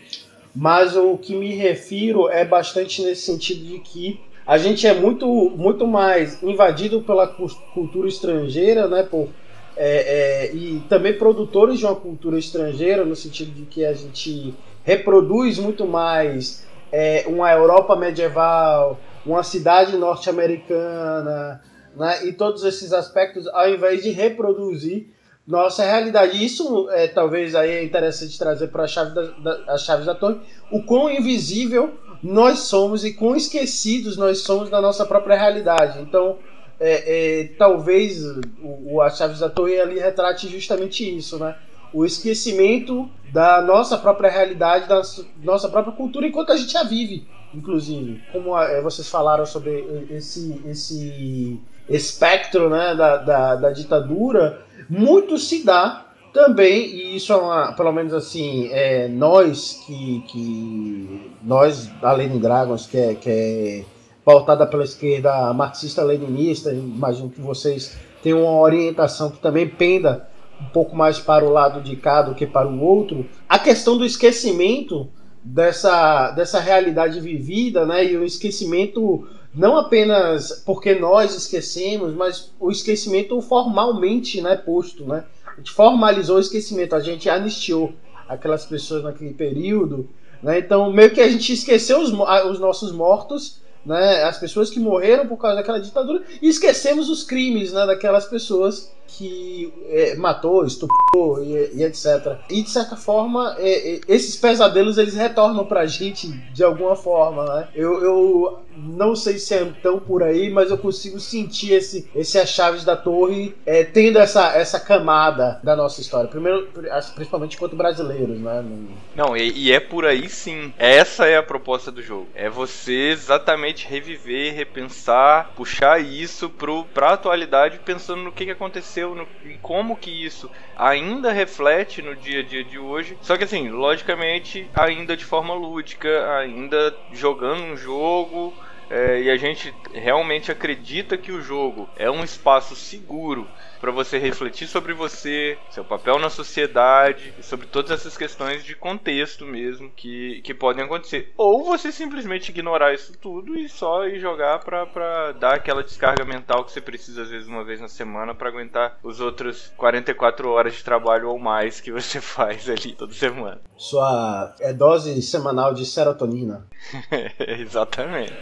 mas o que me refiro é bastante nesse sentido de que a gente é muito, muito mais invadido pela cultura estrangeira, né, por, é, é, e também produtores de uma cultura estrangeira, no sentido de que a gente reproduz muito mais é, uma Europa medieval, uma cidade norte-americana, né, e todos esses aspectos, ao invés de reproduzir nossa realidade. Isso é talvez aí é interessante trazer para chave da, da, as chaves da torre, o quão invisível nós somos e quão esquecidos nós somos da nossa própria realidade. Então, é, é, talvez o, o Chaves da Torre ali retrate justamente isso, né? O esquecimento da nossa própria realidade, da nossa própria cultura, enquanto a gente a vive, inclusive. Como é, vocês falaram sobre esse, esse espectro né, da, da, da ditadura, muito se dá também, e isso é uma, pelo menos assim, é, nós que, que nós da Lenin Dragons, que é, que é pautada pela esquerda marxista-leninista, imagino que vocês tenham uma orientação que também penda um pouco mais para o lado de cá do que para o outro, a questão do esquecimento dessa, dessa realidade vivida, né, e o esquecimento não apenas porque nós esquecemos, mas o esquecimento formalmente né, posto. Né? A gente formalizou o esquecimento, a gente anistiou aquelas pessoas naquele período. Né? Então, meio que a gente esqueceu os, os nossos mortos, né? as pessoas que morreram por causa daquela ditadura, e esquecemos os crimes né, daquelas pessoas que é, matou, estuprou e, e, etc. E de certa forma, é, é, esses pesadelos eles retornam pra gente de alguma forma, né? Eu, eu não sei se é tão por aí, mas eu consigo sentir esse, esse chaves da torre é, tendo essa, essa camada da nossa história. Primeiro, principalmente enquanto brasileiros, né? Não, e, e é por aí sim. Essa é a proposta do jogo. É você exatamente reviver, repensar, puxar isso pro, pra atualidade, pensando no que, que aconteceu aconteceu, no, como que isso ainda reflete no dia a dia de hoje. Só que assim, logicamente, ainda de forma lúdica, ainda jogando um jogo. É, e a gente realmente acredita que o jogo é um espaço seguro para você refletir sobre você, seu papel na sociedade, sobre todas essas questões de contexto mesmo que, que podem acontecer. Ou você simplesmente ignorar isso tudo e só ir jogar para dar aquela descarga mental que você precisa às vezes uma vez na semana para aguentar os outros 44 horas de trabalho ou mais que você faz ali toda semana. Sua é dose semanal de serotonina. Exatamente.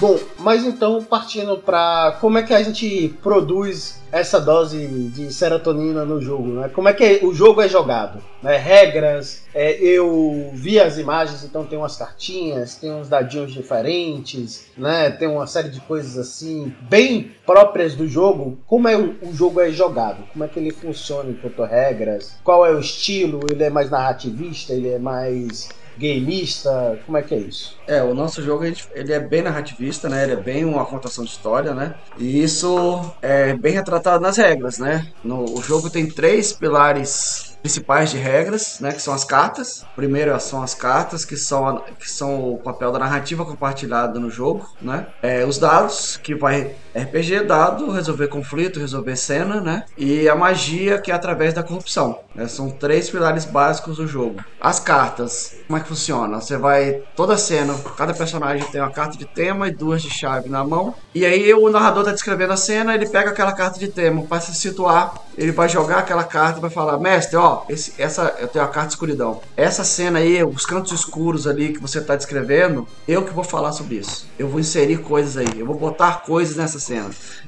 Bom, mas então partindo para como é que a gente produz essa dose de serotonina no jogo, né? Como é que o jogo é jogado, né? Regras, é, eu vi as imagens, então tem umas cartinhas, tem uns dadinhos diferentes, né? Tem uma série de coisas assim bem próprias do jogo. Como é o, o jogo é jogado? Como é que ele funciona enquanto regras? Qual é o estilo? Ele é mais narrativista? Ele é mais gameista? Como é que é isso? É, o nosso jogo ele é bem narrativista, né? Ele é bem uma contação de história, né? E isso é bem retratado nas regras, né? No, o jogo tem três pilares principais de regras, né, que são as cartas. Primeiro são as cartas, que são, a, que são o papel da narrativa compartilhada no jogo, né? É, os dados, que vai RPG dado, resolver conflito, resolver cena, né? E a magia, que é através da corrupção. Né? São três pilares básicos do jogo. As cartas, como é que funciona? Você vai, toda cena, cada personagem tem uma carta de tema e duas de chave na mão. E aí o narrador tá descrevendo a cena, ele pega aquela carta de tema para se situar, ele vai jogar aquela carta e vai falar: Mestre, ó, esse, essa, eu tenho a carta de escuridão. Essa cena aí, os cantos escuros ali que você tá descrevendo, eu que vou falar sobre isso. Eu vou inserir coisas aí, eu vou botar coisas nessa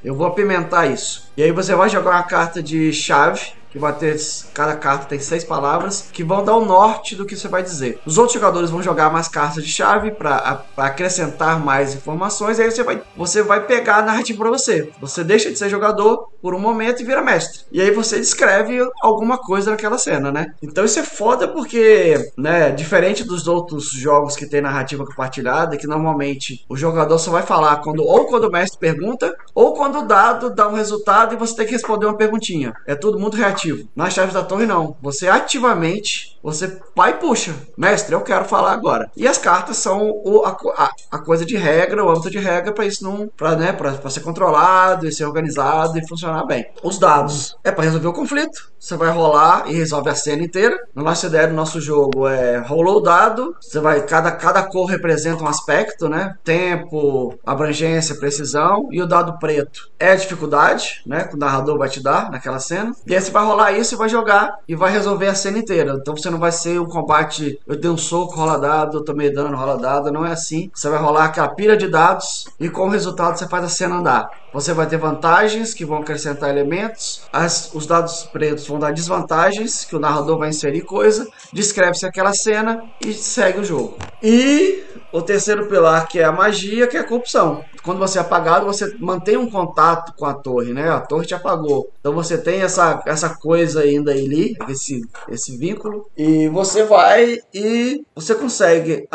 Eu vou apimentar isso. E aí você vai jogar uma carta de chave que vai ter cada carta tem seis palavras que vão dar o norte do que você vai dizer. Os outros jogadores vão jogar mais cartas de chave para acrescentar mais informações. E aí você vai, você vai pegar a narrativa para você. Você deixa de ser jogador por um momento e vira mestre. E aí você descreve alguma coisa naquela cena, né? Então isso é foda porque, né, diferente dos outros jogos que tem narrativa compartilhada, que normalmente o jogador só vai falar quando ou quando o mestre pergunta ou quando o dado dá um resultado e você tem que responder uma perguntinha. É tudo muito reativo ativo. Nas chaves da torre, não. Você ativamente, você vai e puxa. Mestre, eu quero falar agora. E as cartas são o, a, a, coisa de regra, o âmbito de regra para isso não. Pra, né, pra ser controlado e ser organizado e funcionar bem. Os dados é para resolver o conflito. Você vai rolar e resolve a cena inteira. No nossa ideia do nosso jogo é rolou o dado. Você vai. Cada, cada cor representa um aspecto, né? Tempo, abrangência, precisão. E o dado preto é a dificuldade, né? Que o narrador vai te dar naquela cena. E aí você vai rolar isso e vai jogar e vai resolver a cena inteira. Então você não vai ser um combate, eu dei um soco, rola dado, eu tomei dano, rola dado, não é assim. Você vai rolar aquela pilha de dados e com o resultado você faz a cena andar. Você vai ter vantagens que vão acrescentar elementos, as, os dados pretos vão dar desvantagens, que o narrador vai inserir coisa, descreve-se aquela cena e segue o jogo. E o terceiro pilar, que é a magia, que é a corrupção. Quando você é apagado, você mantém um contato com a torre, né? A torre te apagou. Então você tem essa, essa coisa ainda ali, esse, esse vínculo. E você vai e você consegue,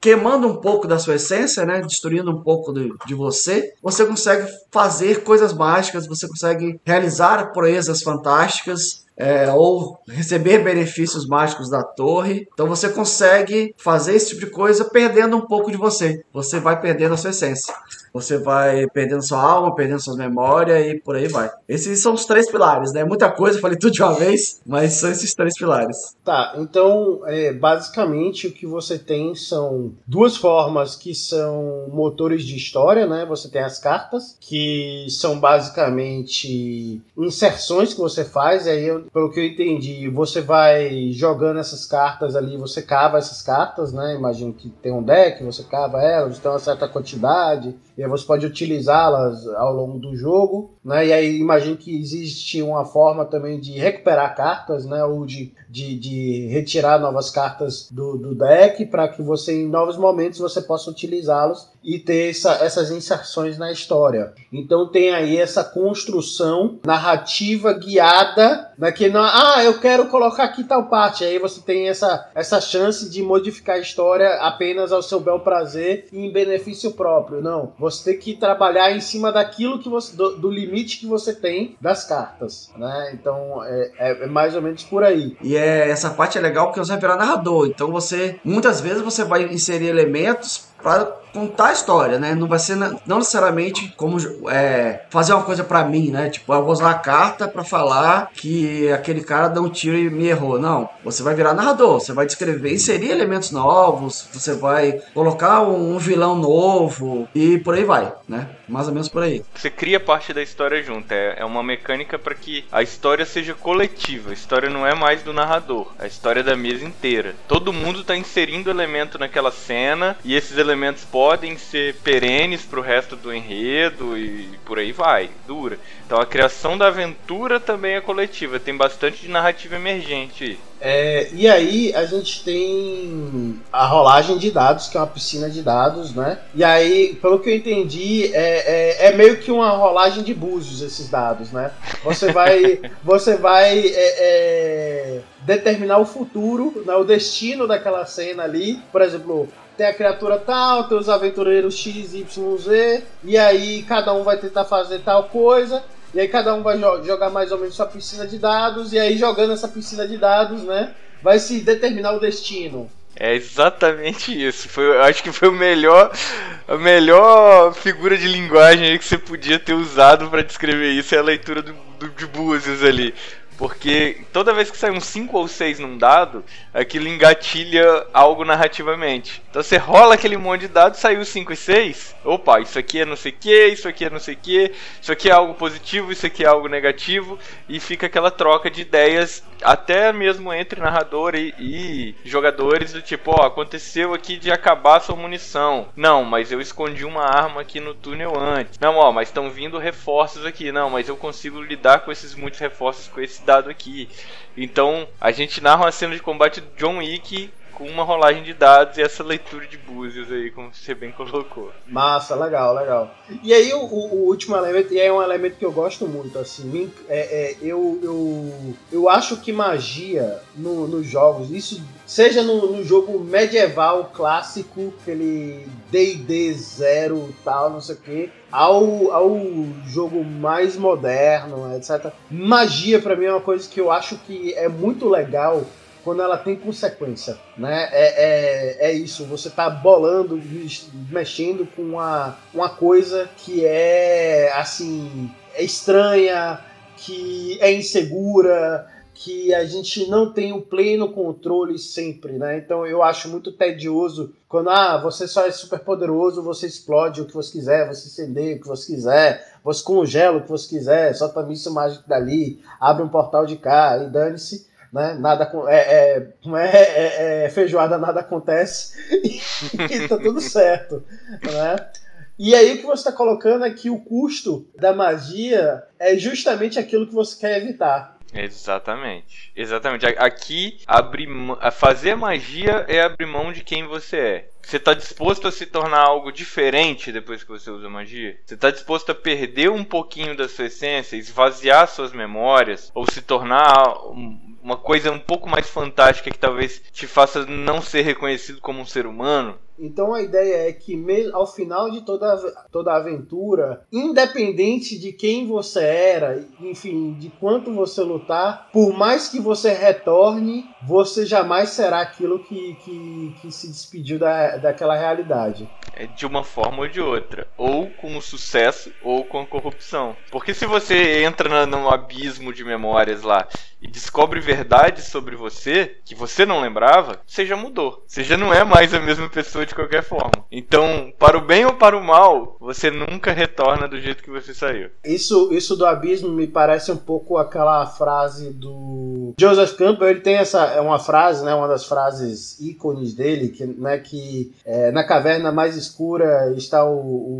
queimando um pouco da sua essência, né? Destruindo um pouco de, de você, você consegue fazer coisas mágicas, você consegue realizar proezas fantásticas é, ou receber benefícios mágicos da torre. Então você consegue fazer esse tipo de coisa perdendo um pouco de você. Você vai perdendo a sua essência. Você vai perdendo sua alma, perdendo suas memórias e por aí vai. Esses são os três pilares, né? Muita coisa, falei tudo de uma vez, mas são esses três pilares. Tá, então é, basicamente o que você tem são duas formas que são motores de história, né? Você tem as cartas, que são basicamente inserções que você faz, aí eu pelo que eu entendi, você vai jogando essas cartas ali, você cava essas cartas, né? Imagino que tem um deck, você cava elas, tem uma certa quantidade, e aí você pode utilizá-las ao longo do jogo, né? E aí imagino que existe uma forma também de recuperar cartas, né? Ou de, de, de retirar novas cartas do, do deck para que você em novos momentos você possa utilizá-los e ter essa, essas inserções na história. Então tem aí essa construção narrativa guiada, né, que não, ah, eu quero colocar aqui tal parte, aí você tem essa, essa chance de modificar a história apenas ao seu bel prazer e em benefício próprio. Não, você tem que trabalhar em cima daquilo que você, do, do limite que você tem das cartas, né? Então é, é, é, mais ou menos por aí. E é, essa parte é legal porque você vai virar narrador, então você muitas vezes você vai inserir elementos para contar a história, né? Não vai ser não necessariamente como é, fazer uma coisa para mim, né? Tipo, eu vou usar a carta para falar que aquele cara deu um tiro e me errou. Não, você vai virar narrador, você vai descrever, inserir elementos novos, você vai colocar um, um vilão novo e por aí vai, né? Mais ou menos por aí. Você cria parte da história junto, é, é uma mecânica para que a história seja coletiva. A história não é mais do narrador, a história é da mesa inteira. Todo mundo tá inserindo elemento naquela cena e esses elementos podem podem ser perenes pro resto do enredo e por aí vai, dura. Então a criação da aventura também é coletiva, tem bastante de narrativa emergente. É, e aí a gente tem a rolagem de dados, que é uma piscina de dados, né? E aí, pelo que eu entendi, é, é, é meio que uma rolagem de búzios esses dados, né? Você vai, você vai é, é, determinar o futuro, né, o destino daquela cena ali. Por exemplo, tem a criatura tal, tem os aventureiros X, Y, Z, e aí cada um vai tentar fazer tal coisa. E aí cada um vai jo jogar mais ou menos sua piscina de dados, e aí jogando essa piscina de dados, né? Vai se determinar o destino. É exatamente isso. Foi, eu acho que foi o melhor, a melhor figura de linguagem que você podia ter usado para descrever isso é a leitura do, do, de Búzios ali. Porque toda vez que sai um 5 ou 6 num dado, aquilo engatilha algo narrativamente. Então você rola aquele monte de dados, saiu 5 e 6. Opa, isso aqui é não sei o que, isso aqui é não sei o que, isso aqui é algo positivo, isso aqui é algo negativo. E fica aquela troca de ideias, até mesmo entre narrador e, e jogadores, do tipo, ó, aconteceu aqui de acabar sua munição. Não, mas eu escondi uma arma aqui no túnel antes. Não, ó, mas estão vindo reforços aqui. Não, mas eu consigo lidar com esses muitos reforços com esse dado aqui. Então, a gente narra uma cena de combate do John Wick com uma rolagem de dados e essa leitura de búzios aí, como você bem colocou. Massa, legal, legal. E aí o, o último elemento, e é um elemento que eu gosto muito, assim, é, é, eu, eu, eu acho que magia no, nos jogos, isso seja no, no jogo medieval clássico, aquele D&D zero tal, não sei o que, ao, ao jogo mais moderno, etc. Magia para mim é uma coisa que eu acho que é muito legal quando ela tem consequência, né? É, é, é isso, você tá bolando, mexendo com uma, uma coisa que é, assim, é estranha, que é insegura, que a gente não tem o pleno controle sempre, né? Então eu acho muito tedioso quando ah, você só é super poderoso, você explode o que você quiser, você incendeia o que você quiser, você congela o que você quiser, solta míssil mágico dali, abre um portal de cá e dane-se né? Nada é, é, é, é, é feijoada, nada acontece e tá tudo certo, né? E aí o que você está colocando é que o custo da magia é justamente aquilo que você quer evitar. Exatamente. Exatamente. Aqui, abrir, fazer magia é abrir mão de quem você é. Você está disposto a se tornar algo diferente depois que você usa magia? Você está disposto a perder um pouquinho da sua essência, esvaziar suas memórias, ou se tornar uma coisa um pouco mais fantástica que talvez te faça não ser reconhecido como um ser humano. Então a ideia é que ao final de toda, toda a aventura, independente de quem você era, enfim, de quanto você lutar, por mais que você retorne, você jamais será aquilo que, que, que se despediu da, daquela realidade. É de uma forma ou de outra. Ou com o sucesso, ou com a corrupção. Porque se você entra num abismo de memórias lá e descobre verdades sobre você que você não lembrava, você já mudou. Você já não é mais a mesma pessoa de qualquer forma. Então, para o bem ou para o mal, você nunca retorna do jeito que você saiu. Isso, isso do abismo me parece um pouco aquela frase do Joseph Campbell. Ele tem essa é uma frase, né, uma das frases ícones dele, que, né, que é, na caverna mais escura está o, o,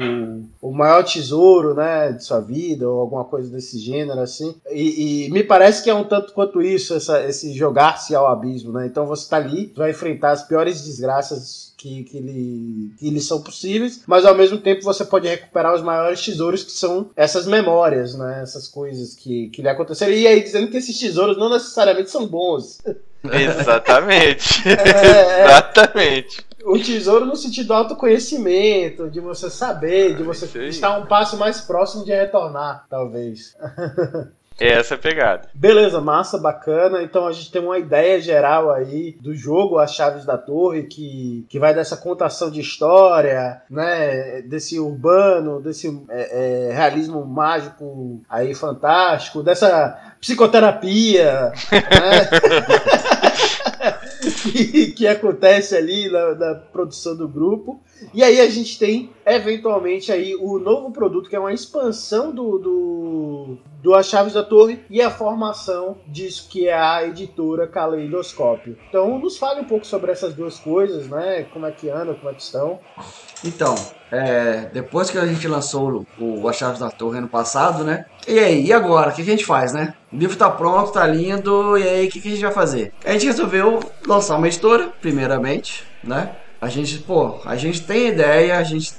o, maior tesouro, né, de sua vida ou alguma coisa desse gênero assim. E, e me parece que é um tanto quanto isso, essa, esse jogar-se ao abismo, né? Então você está ali, vai enfrentar as piores desgraças que, que, lhe, que lhe são possíveis, mas ao mesmo tempo você pode recuperar os maiores tesouros que são essas memórias, né? Essas coisas que, que lhe aconteceram. E aí dizendo que esses tesouros não necessariamente são bons. Exatamente. É, Exatamente. O tesouro no sentido do autoconhecimento, de você saber, de você estar um passo mais próximo de retornar, talvez. É essa a pegada. Beleza, massa, bacana. Então a gente tem uma ideia geral aí do jogo As Chaves da Torre, que, que vai dessa contação de história, né? Desse urbano, desse é, é, realismo mágico aí fantástico, dessa psicoterapia, né? que, acontece ali na, na, produção do grupo. E aí a gente tem, eventualmente, aí o novo produto, que é uma expansão do, do, do As Chaves da Torre e a formação disso que é a editora Caleidoscópio. Então nos fale um pouco sobre essas duas coisas, né? Como é que anda, como é que estão. Então, é, depois que a gente lançou o, o As Chaves da Torre ano passado, né? E aí, e agora? O que, que a gente faz, né? O livro tá pronto, tá lindo, e aí o que, que a gente vai fazer? A gente resolveu lançar uma editora, primeiramente, né? A gente, pô, a gente tem ideia, a gente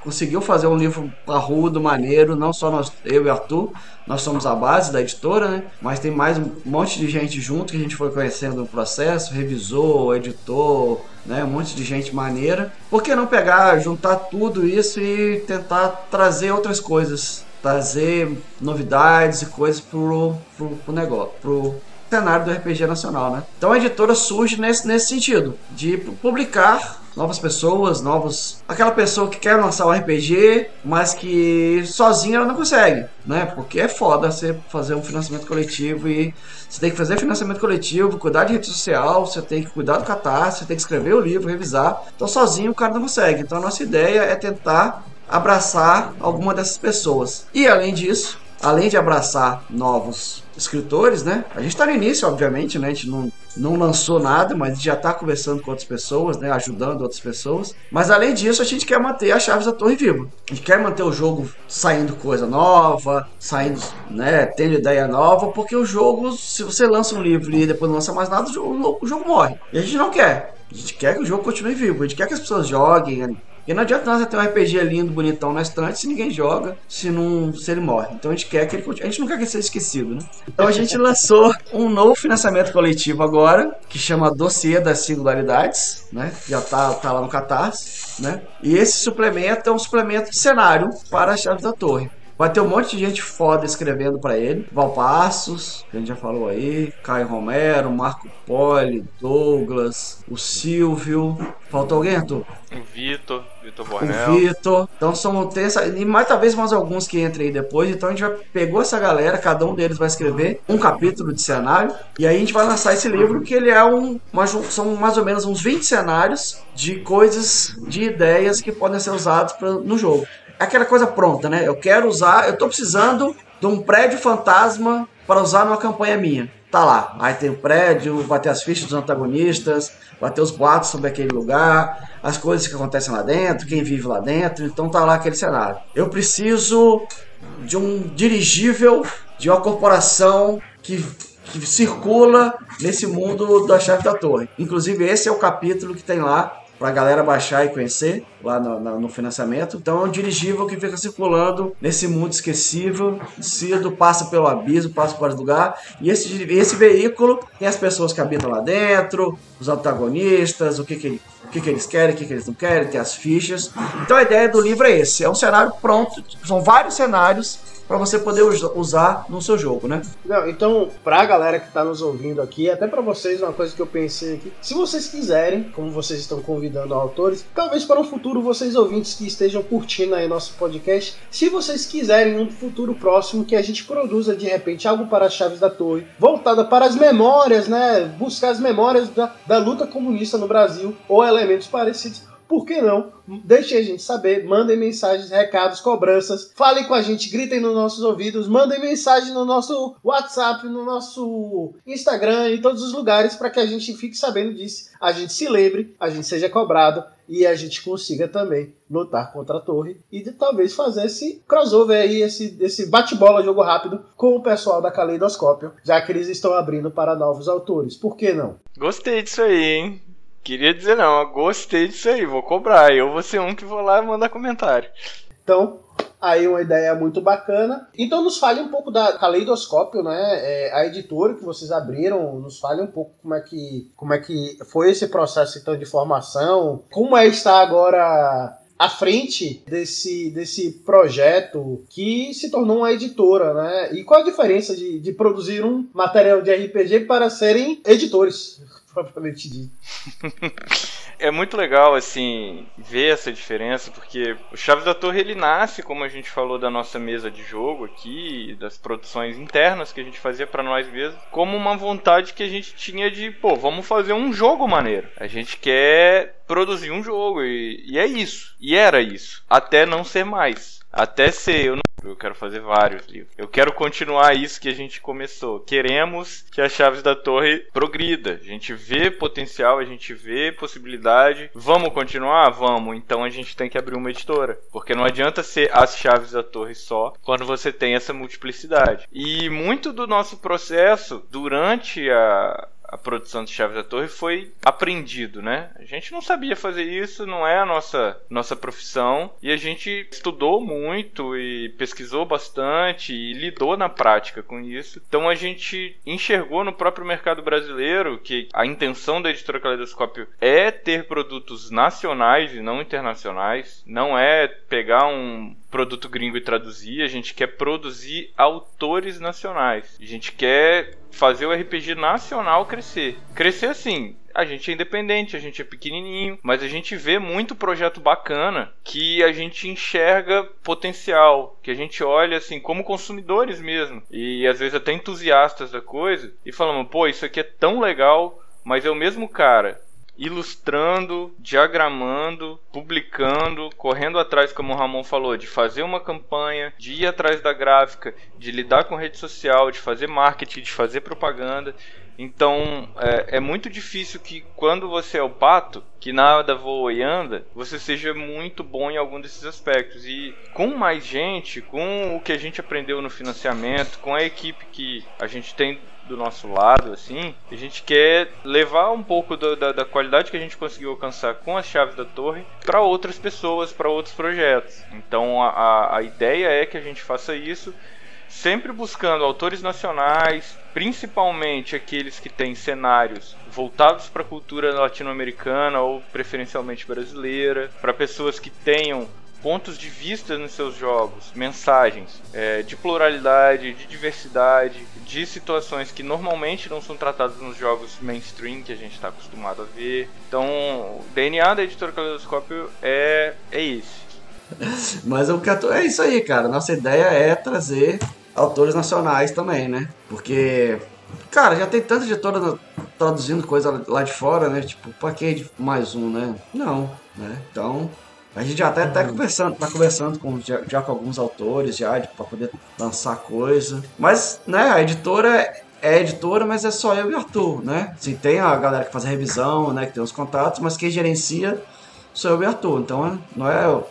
conseguiu fazer um livro parrudo, maneiro, não só nós, eu e Arthur, nós somos a base da editora, né? Mas tem mais um monte de gente junto que a gente foi conhecendo no processo, revisor, editor, né? Um monte de gente maneira. Por que não pegar, juntar tudo isso e tentar trazer outras coisas trazer novidades e coisas pro, pro, pro negócio, pro cenário do RPG nacional, né? Então a editora surge nesse, nesse sentido, de publicar novas pessoas, novos. Aquela pessoa que quer lançar um RPG, mas que sozinha ela não consegue, né? Porque é foda você fazer um financiamento coletivo e você tem que fazer financiamento coletivo, cuidar de rede social, você tem que cuidar do catarse, você tem que escrever o livro, revisar. Então sozinho o cara não consegue. Então a nossa ideia é tentar abraçar alguma dessas pessoas. E além disso, além de abraçar novos escritores, né? A gente está no início, obviamente, né? A gente não, não lançou nada, mas já está conversando com outras pessoas, né? Ajudando outras pessoas. Mas além disso, a gente quer manter as chaves da torre viva. A gente quer manter o jogo saindo coisa nova, saindo, né? Tendo ideia nova, porque o jogo, se você lança um livro e depois não lança mais nada, o jogo, o jogo morre. E a gente não quer. A gente quer que o jogo continue vivo, a gente quer que as pessoas joguem, e não adianta nós ter um RPG lindo, bonitão na estante se ninguém joga, se não se ele morre. Então a gente quer que ele continue. A gente não quer que ele seja esquecido, né? Então a gente lançou um novo financiamento coletivo agora, que chama Dossiê das Singularidades, né? Já tá, tá lá no Catarse, né? E esse suplemento é um suplemento de cenário para as chaves da torre. Vai ter um monte de gente foda escrevendo para ele. Valpassos, que a gente já falou aí, Caio Romero, Marco Poli, Douglas, o Silvio. Faltou alguém, Arthur? O Vitor, Vitor Bornel. O Vitor. Então são tem essa, e mais talvez mais alguns que entrem aí depois. Então a gente já pegou essa galera, cada um deles vai escrever um capítulo de cenário e aí a gente vai lançar esse livro que ele é um uma, são mais ou menos uns 20 cenários de coisas, de ideias que podem ser usados pra, no jogo aquela coisa pronta, né? Eu quero usar, eu tô precisando de um prédio fantasma para usar numa campanha minha. Tá lá. Aí tem o prédio, vai ter as fichas dos antagonistas, vai ter os boatos sobre aquele lugar, as coisas que acontecem lá dentro, quem vive lá dentro. Então tá lá aquele cenário. Eu preciso de um dirigível de uma corporação que, que circula nesse mundo da chave da torre. Inclusive, esse é o capítulo que tem lá para a galera baixar e conhecer lá no, no, financiamento. Então é um dirigível que fica circulando nesse mundo esquecível, cedo, passa pelo abismo, passa por lugar. E esse, esse veículo tem as pessoas que habitam lá dentro, os antagonistas, o que, que, o que, que eles querem, o que, que eles não querem, tem as fichas. Então a ideia do livro é esse: é um cenário pronto, são vários cenários para você poder usar no seu jogo, né? Não, então, pra galera que tá nos ouvindo aqui, até para vocês, uma coisa que eu pensei aqui, se vocês quiserem, como vocês estão convidando autores, talvez para um futuro vocês ouvintes que estejam curtindo aí nosso podcast, se vocês quiserem um futuro próximo que a gente produza de repente algo para as chaves da torre, voltada para as memórias, né? Buscar as memórias da, da luta comunista no Brasil ou elementos parecidos por que não? Deixem a gente saber, mandem mensagens, recados, cobranças, falem com a gente, gritem nos nossos ouvidos, mandem mensagem no nosso WhatsApp, no nosso Instagram, em todos os lugares, para que a gente fique sabendo disso, a gente se lembre, a gente seja cobrado e a gente consiga também lutar contra a torre e de, talvez fazer esse crossover aí, esse, esse bate-bola jogo rápido com o pessoal da Caleidoscópio, já que eles estão abrindo para novos autores. Por que não? Gostei disso aí, hein? Queria dizer não, gostei disso aí, vou cobrar. Eu vou ser um que vou lá mandar comentário. Então, aí uma ideia muito bacana. Então nos fale um pouco da Caleidoscópio, né? É, a editora que vocês abriram, nos fale um pouco como é que, como é que foi esse processo então de formação, como é estar agora à frente desse, desse projeto que se tornou uma editora, né? E qual a diferença de, de produzir um material de RPG para serem editores? Propriamente dito. é muito legal, assim, ver essa diferença, porque o Chaves da Torre, ele nasce, como a gente falou da nossa mesa de jogo aqui, das produções internas que a gente fazia para nós mesmos, como uma vontade que a gente tinha de, pô, vamos fazer um jogo maneiro. A gente quer produzir um jogo, e, e é isso. E era isso. Até não ser mais. Até ser, eu não eu quero fazer vários livros. Eu quero continuar isso que a gente começou. Queremos que as chaves da torre progrida. A gente vê potencial, a gente vê possibilidade. Vamos continuar? Vamos. Então a gente tem que abrir uma editora. Porque não adianta ser as chaves da torre só quando você tem essa multiplicidade. E muito do nosso processo durante a, a produção de Chaves da Torre foi aprendido, né? A gente não sabia fazer isso, não é a nossa, nossa profissão, e a gente estudou muito e pesquisou bastante e lidou na prática com isso. Então a gente enxergou no próprio mercado brasileiro que a intenção da editora Caleidoscópio é ter produtos nacionais e não internacionais, não é pegar um produto gringo e traduzir, a gente quer produzir autores nacionais. A gente quer fazer o RPG nacional crescer. Crescer assim, a gente é independente, a gente é pequenininho, mas a gente vê muito projeto bacana que a gente enxerga potencial, que a gente olha assim como consumidores mesmo e às vezes até entusiastas da coisa e falamos, pô, isso aqui é tão legal, mas é o mesmo cara ilustrando, diagramando, publicando, correndo atrás, como o Ramon falou, de fazer uma campanha, de ir atrás da gráfica, de lidar com rede social, de fazer marketing, de fazer propaganda. Então é, é, muito difícil que quando você é o pato, que nada voa e anda, você seja muito bom em algum desses aspectos. E com mais gente, com o que a gente aprendeu no financiamento, com a equipe que a gente tem do nosso lado, assim, a gente quer levar um pouco do, da, da, qualidade que a gente conseguiu alcançar com as chaves da torre para outras pessoas, para outros projetos. Então a, a ideia é que a gente faça isso sempre buscando autores nacionais, principalmente aqueles que têm cenários voltados para a cultura latino-americana ou preferencialmente brasileira, para pessoas que tenham pontos de vista nos seus jogos, mensagens é, de pluralidade, de diversidade, de situações que normalmente não são tratadas nos jogos mainstream que a gente está acostumado a ver. Então, o DNA da editora Caleidoscópio é, é esse. Mas o que é isso aí, cara. Nossa ideia é trazer autores nacionais também, né? Porque, cara, já tem tanta editora traduzindo coisa lá de fora, né? Tipo, pra que mais um, né? Não, né? Então, a gente já até tá conversando, tá conversando com, já, já com alguns autores já para poder lançar coisa. Mas, né, a editora é editora, mas é só eu e o Arthur, né? Assim, tem a galera que faz a revisão, né, que tem os contatos, mas quem gerencia sou eu e o Arthur. Então, não é,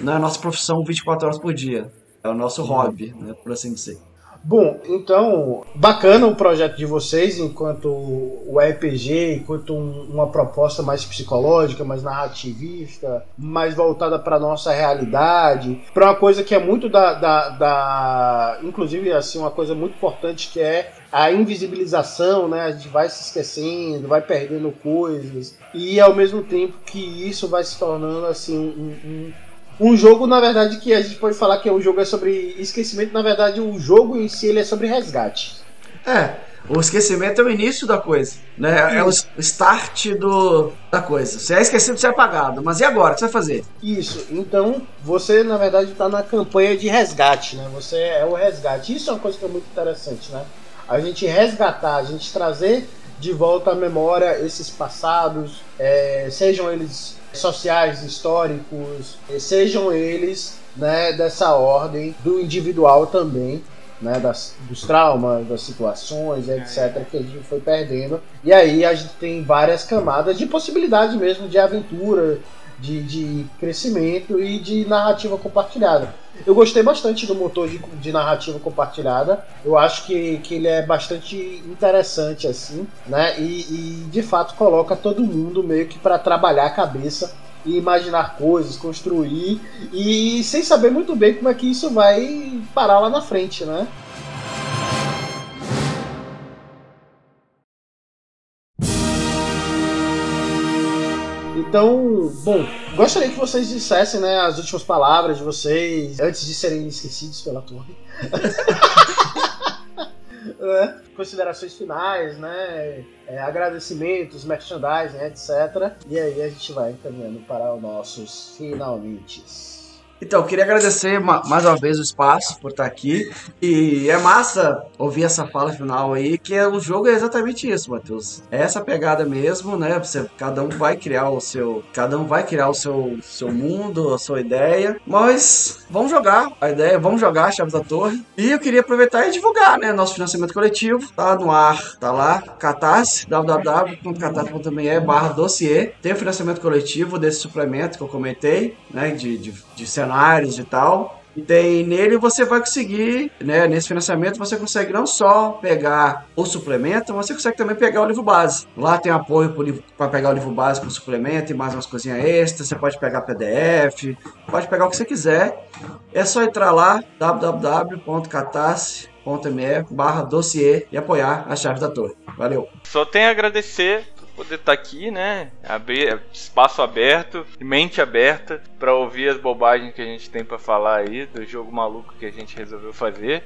não é a nossa profissão 24 horas por dia. É o nosso hobby, né, por assim dizer. Bom, então, bacana o projeto de vocês enquanto o RPG, enquanto um, uma proposta mais psicológica, mais narrativista, mais voltada para nossa realidade, para uma coisa que é muito da, da, da, inclusive assim uma coisa muito importante que é a invisibilização, né? A gente vai se esquecendo, vai perdendo coisas e ao mesmo tempo que isso vai se tornando assim um, um um jogo, na verdade, que a gente pode falar que o jogo é sobre esquecimento, na verdade, o jogo em si ele é sobre resgate. É, o esquecimento é o início da coisa, né? É o start do, da coisa. Você é esquecido, você é apagado. Mas e agora? O que você vai fazer? Isso. Então, você, na verdade, está na campanha de resgate, né? Você é o resgate. Isso é uma coisa que é muito interessante, né? A gente resgatar, a gente trazer de volta à memória esses passados, é, sejam eles sociais, históricos, sejam eles né, dessa ordem do individual também, né, das, dos traumas, das situações, etc., que a gente foi perdendo. E aí a gente tem várias camadas de possibilidade mesmo de aventura, de, de crescimento e de narrativa compartilhada. Eu gostei bastante do motor de, de, narrativa compartilhada. Eu acho que, que ele é bastante interessante assim, né? E, e de fato coloca todo mundo meio que para trabalhar a cabeça e imaginar coisas, construir e sem saber muito bem como é que isso vai parar lá na frente, né? Então, bom, gostaria que vocês dissessem né, as últimas palavras de vocês antes de serem esquecidos pela torre. é, considerações finais, né? É, agradecimentos, merchandising, etc. E aí a gente vai caminhando para os nossos finalmente. Então, queria agradecer mais uma vez o espaço por estar aqui. E é massa ouvir essa fala final aí, que é, o jogo é exatamente isso, Matheus. É essa pegada mesmo, né? Você, cada um vai criar o seu. Cada um vai criar o seu, seu mundo, a sua ideia. Mas vamos jogar a ideia, vamos jogar Chaves da Torre. E eu queria aproveitar e divulgar, né? Nosso financiamento coletivo. Tá no ar, tá lá. Catarse, www.catarse.me barra dossiê. Tem o financiamento coletivo desse suplemento que eu comentei, né? De, de, de cenário cenários e tal. E daí nele você vai conseguir, né, nesse financiamento você consegue não só pegar o suplemento, você consegue também pegar o livro base. Lá tem apoio para pegar o livro base com suplemento e mais umas coisinhas extras. Você pode pegar PDF, pode pegar o que você quiser. É só entrar lá www.catarse.me barra dossiê e apoiar a chave da torre. Valeu! Só tem a agradecer poder estar tá aqui, né? Abrir espaço aberto, mente aberta para ouvir as bobagens que a gente tem para falar aí do jogo maluco que a gente resolveu fazer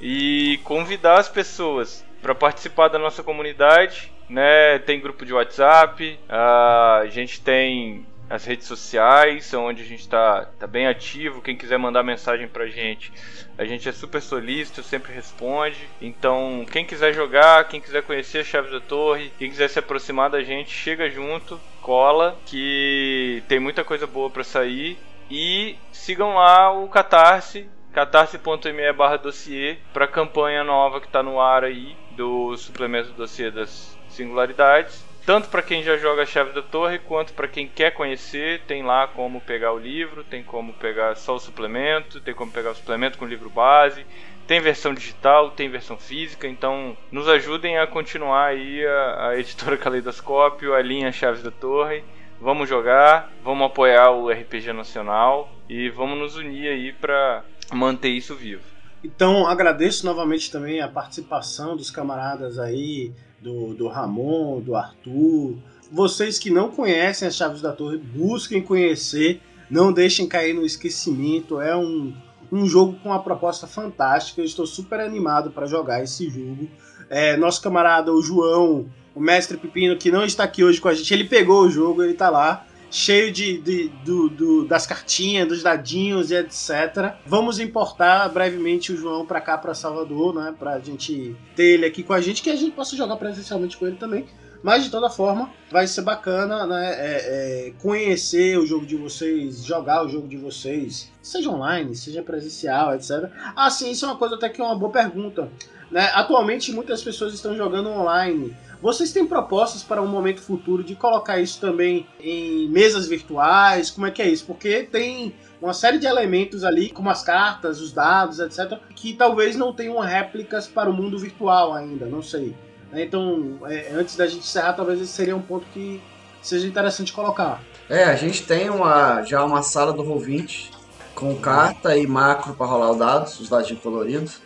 e convidar as pessoas para participar da nossa comunidade, né? Tem grupo de WhatsApp, a gente tem as redes sociais, onde a gente está tá bem ativo. Quem quiser mandar mensagem pra gente, a gente é super solícito, sempre responde. Então, quem quiser jogar, quem quiser conhecer a Chaves da Torre, quem quiser se aproximar da gente, chega junto, cola, que tem muita coisa boa para sair. E sigam lá o Catarse, catarse.me barra dossiê, para a campanha nova que está no ar aí, do suplemento do dossiê das singularidades tanto para quem já joga a Chave da Torre quanto para quem quer conhecer, tem lá como pegar o livro, tem como pegar só o suplemento, tem como pegar o suplemento com o livro base, tem versão digital, tem versão física, então nos ajudem a continuar aí a, a editora Caleidoscópio, a linha Chaves da Torre. Vamos jogar, vamos apoiar o RPG nacional e vamos nos unir aí para manter isso vivo. Então agradeço novamente também a participação dos camaradas aí, do, do Ramon, do Arthur. Vocês que não conhecem as Chaves da Torre, busquem conhecer, não deixem cair no esquecimento. É um, um jogo com uma proposta fantástica. Eu estou super animado para jogar esse jogo. É, nosso camarada, o João, o mestre Pepino, que não está aqui hoje com a gente, ele pegou o jogo, ele está lá cheio de, de do, do, das cartinhas, dos dadinhos e etc. Vamos importar brevemente o João para cá, para Salvador, né? Pra gente ter ele aqui com a gente, que a gente possa jogar presencialmente com ele também. Mas de toda forma, vai ser bacana né, é, é, conhecer o jogo de vocês, jogar o jogo de vocês, seja online, seja presencial, etc. Ah, sim, isso é uma coisa até que é uma boa pergunta. Né? Atualmente, muitas pessoas estão jogando online. Vocês têm propostas para um momento futuro de colocar isso também em mesas virtuais? Como é que é isso? Porque tem uma série de elementos ali, como as cartas, os dados, etc., que talvez não tenham réplicas para o mundo virtual ainda, não sei. Então, é, antes da gente encerrar, talvez esse seria um ponto que seja interessante colocar. É, a gente tem uma, já uma sala do Roll20 com carta e macro para rolar os dados, os dados coloridos.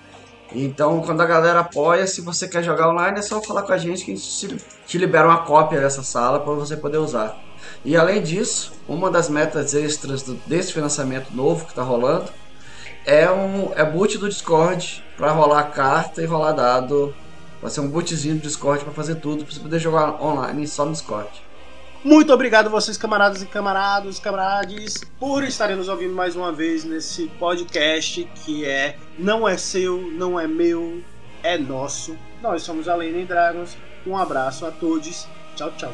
Então, quando a galera apoia, se você quer jogar online, é só falar com a gente que a gente te libera uma cópia dessa sala para você poder usar. E além disso, uma das metas extras desse financiamento novo que está rolando é um é boot do Discord para rolar carta e rolar dado. Vai ser um bootzinho do Discord para fazer tudo, para você poder jogar online só no Discord. Muito obrigado vocês, camaradas e camaradas, camarades, por estarem nos ouvindo mais uma vez nesse podcast que é Não é seu, não é meu, é nosso. Nós somos a Lane Dragons. Um abraço a todos. Tchau, tchau.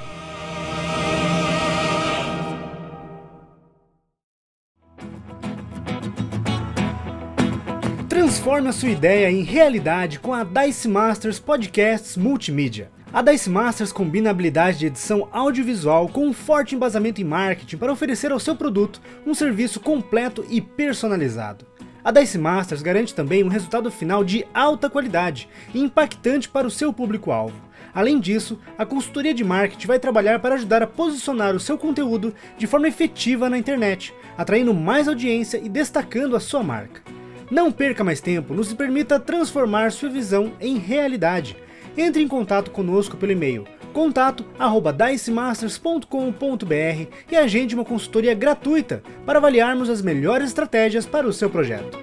Transforme a sua ideia em realidade com a Dice Masters Podcasts Multimídia. A Dice Masters combina a habilidade de edição audiovisual com um forte embasamento em marketing para oferecer ao seu produto um serviço completo e personalizado. A Dice Masters garante também um resultado final de alta qualidade e impactante para o seu público-alvo. Além disso, a consultoria de marketing vai trabalhar para ajudar a posicionar o seu conteúdo de forma efetiva na internet, atraindo mais audiência e destacando a sua marca. Não perca mais tempo, nos permita transformar sua visão em realidade entre em contato conosco pelo e-mail contato@dicemasters.com.br e agende uma consultoria gratuita para avaliarmos as melhores estratégias para o seu projeto.